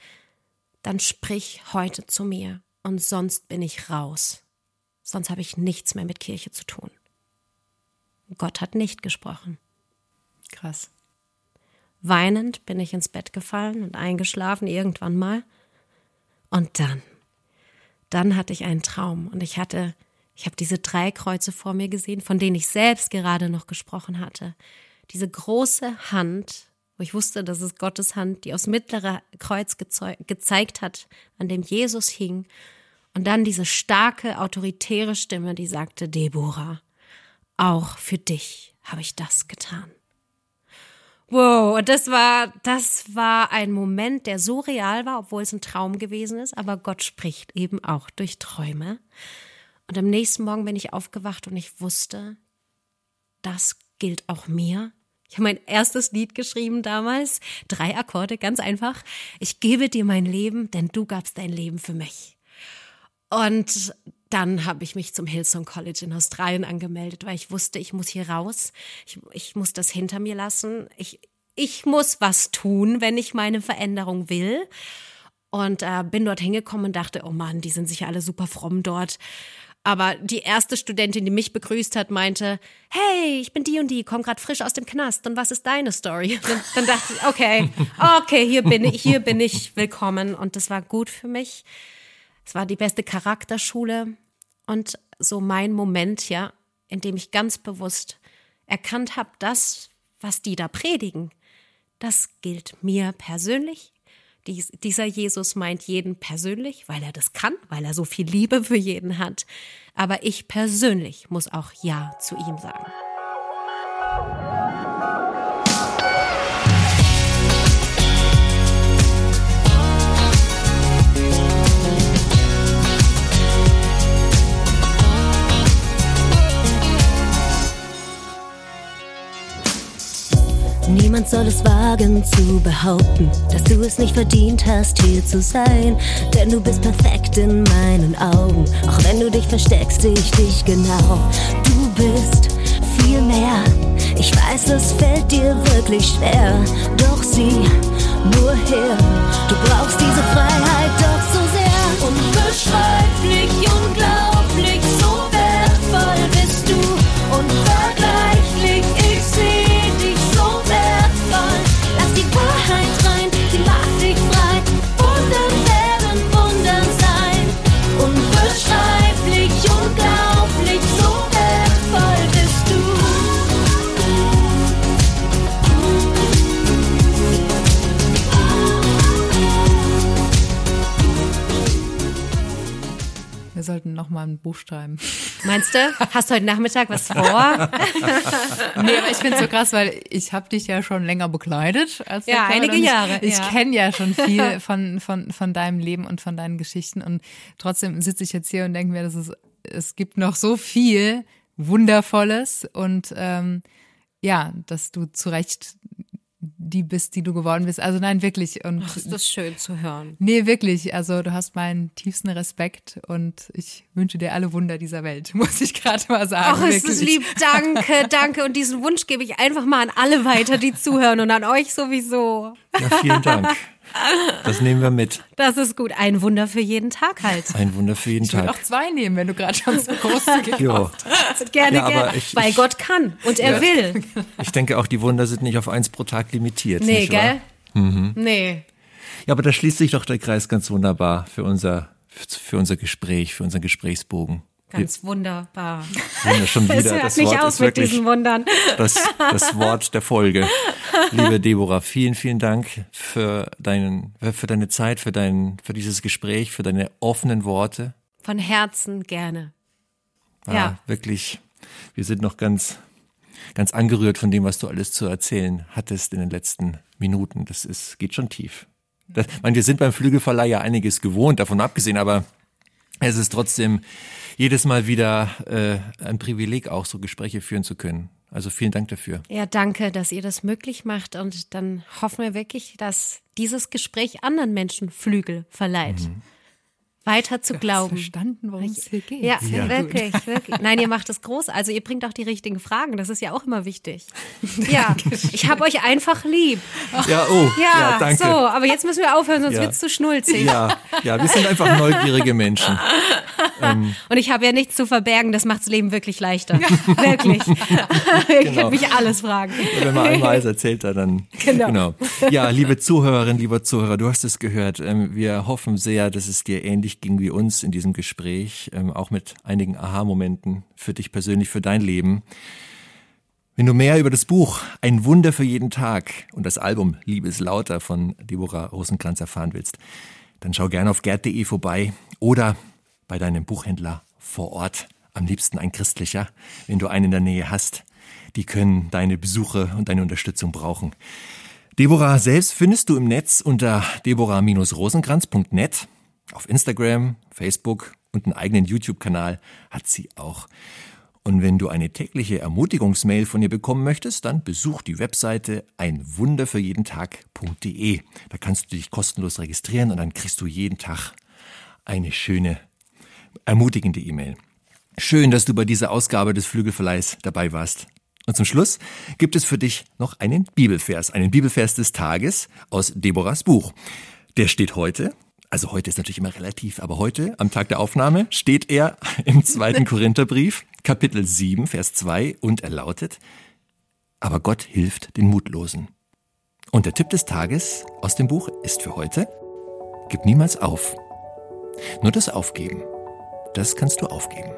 dann sprich heute zu mir. Und sonst bin ich raus. Sonst habe ich nichts mehr mit Kirche zu tun. Gott hat nicht gesprochen. Krass. Weinend bin ich ins Bett gefallen und eingeschlafen irgendwann mal. Und dann, dann hatte ich einen Traum und ich hatte, ich habe diese drei Kreuze vor mir gesehen, von denen ich selbst gerade noch gesprochen hatte. Diese große Hand, wo ich wusste, das ist Gottes Hand, die aufs mittlere Kreuz gezeigt hat, an dem Jesus hing. Und dann diese starke, autoritäre Stimme, die sagte, Deborah, auch für dich habe ich das getan. Wow, und das war, das war ein Moment, der so real war, obwohl es ein Traum gewesen ist, aber Gott spricht eben auch durch Träume. Und am nächsten Morgen bin ich aufgewacht und ich wusste, das gilt auch mir. Ich habe mein erstes Lied geschrieben damals, drei Akkorde, ganz einfach. Ich gebe dir mein Leben, denn du gabst dein Leben für mich. Und dann habe ich mich zum Hillsong College in Australien angemeldet, weil ich wusste, ich muss hier raus. Ich, ich muss das hinter mir lassen. Ich, ich muss was tun, wenn ich meine Veränderung will. Und äh, bin dort hingekommen und dachte, oh Mann, die sind sicher alle super fromm dort. Aber die erste Studentin, die mich begrüßt hat, meinte, hey, ich bin die und die, komm gerade frisch aus dem Knast. Und was ist deine Story? Dann, dann dachte ich, okay, okay, hier bin ich, hier bin ich willkommen. Und das war gut für mich. Es war die beste Charakterschule und so mein Moment, ja, in dem ich ganz bewusst erkannt habe, das, was die da predigen, das gilt mir persönlich. Dies, dieser Jesus meint jeden persönlich, weil er das kann, weil er so viel Liebe für jeden hat. Aber ich persönlich muss auch Ja zu ihm sagen. Niemand soll es wagen zu behaupten, dass du es nicht verdient hast, hier zu sein. Denn du bist perfekt in meinen Augen, auch wenn du dich versteckst, ich dich genau. Du bist viel mehr. Ich weiß, es fällt dir wirklich schwer, doch sieh nur her. Du brauchst diese Freiheit doch so sehr. Unbeschreiblich, sollten noch mal ein Buch schreiben. Meinst du? Hast du heute Nachmittag was vor? Nee, aber ich finde es so krass, weil ich habe dich ja schon länger begleitet. Als Ja, einige ich, Jahre, Ich ja. kenne ja schon viel von, von, von deinem Leben und von deinen Geschichten. Und trotzdem sitze ich jetzt hier und denke mir, dass es, es gibt noch so viel Wundervolles und ähm, ja, dass du zu Recht die bist, die du geworden bist. Also nein, wirklich. Und Ach, ist das schön zu hören. Nee, wirklich. Also du hast meinen tiefsten Respekt und ich wünsche dir alle Wunder dieser Welt, muss ich gerade mal sagen. Ach, ist das wirklich. lieb. Danke, danke. Und diesen Wunsch gebe ich einfach mal an alle weiter, die zuhören und an euch sowieso. Ja, vielen Dank. Das nehmen wir mit. Das ist gut. Ein Wunder für jeden Tag halt. Ein Wunder für jeden Ich Tag. auch zwei nehmen, wenn du gerade schon so großzügig Jo. Gerne, Ja, aber gerne. ich- Weil ich- Gott kann und er Ja. will. Ich denke auch, die Wunder sind nicht auf eins pro Tag limitiert. Nee, nicht gell? Nee. Ja, aber da schließt sich doch der Kreis ganz wunderbar für unser, für unser Gespräch, für unseren Gesprächsbogen. Ganz wunderbar. Wunder schon wieder. Es hört das nicht Wort auf ist mit diesen Wundern. das, das Wort der Folge. Liebe Deborah, vielen, vielen Dank für, deinen, für deine Zeit, für, dein, für dieses Gespräch, für deine offenen Worte. Von Herzen gerne. Ah, Ja. Wirklich, wir sind noch ganz, ganz angerührt von dem, was du alles zu erzählen hattest in den letzten Minuten. Das ist, geht schon tief. Das, ich meine, wir sind beim Flügelverleih ja einiges gewohnt, davon abgesehen, aber es ist trotzdem jedes Mal wieder äh, ein Privileg, auch so Gespräche führen zu können. Also vielen Dank dafür. Ja, danke, dass ihr das möglich macht. Und dann hoffen wir wirklich, dass dieses Gespräch anderen Menschen Flügel verleiht. Mhm. Weiter zu glauben. Verstanden, worum es hier geht. Ja, gut. wirklich, wirklich. Nein, ihr macht es groß. Also ihr bringt auch die richtigen Fragen. Das ist ja auch immer wichtig. Ja, ich habe euch einfach lieb. Ja, oh, Ja, ja, danke. so. Aber jetzt müssen wir aufhören, sonst Ja. wird's zu schnulzig. Ja, ja, wir sind einfach neugierige Menschen. Und ich habe ja nichts zu verbergen. Das macht's Leben wirklich leichter. Wirklich. ihr Genau. könnt mich alles fragen. Wenn man einmal alles erzählt hat, dann. Genau. Ja, liebe Zuhörerin, lieber Zuhörer, du hast es gehört. Ähm, Wir hoffen sehr, dass es dir ähnlich ging wie uns in diesem Gespräch, ähm, auch mit einigen Aha-Momenten für dich persönlich, für dein Leben. Wenn du mehr über das Buch Ein Wunder für jeden Tag und das Album Liebes lauter von Deborah Rosenkranz erfahren willst, dann schau gerne auf gerd.de vorbei oder bei deinem Buchhändler vor Ort. Am liebsten ein christlicher, wenn du einen in der Nähe hast. Die können deine Besuche und deine Unterstützung brauchen. Deborah selbst findest du im Netz unter deborah-rosenkranz.net. Auf Instagram, Facebook und einen eigenen YouTube-Kanal hat sie auch. Und wenn du eine tägliche Ermutigungsmail von ihr bekommen möchtest, dann besuch die Webseite einwunderfürjedentag.de. Da kannst du dich kostenlos registrieren und dann kriegst du jeden Tag eine schöne, ermutigende E-Mail. Schön, dass du bei dieser Ausgabe des Flügelverleihs dabei warst. Und zum Schluss gibt es für dich noch einen Bibelvers, einen Bibelvers des Tages aus Deborahs Buch. Der steht heute, also heute ist natürlich immer relativ, aber heute, am Tag der Aufnahme, steht er im zweiten Korintherbrief, Kapitel 7, Vers 2 und er lautet, aber Gott hilft den Mutlosen. Und der Tipp des Tages aus dem Buch ist für heute, gib niemals auf. Nur das Aufgeben, das kannst du aufgeben.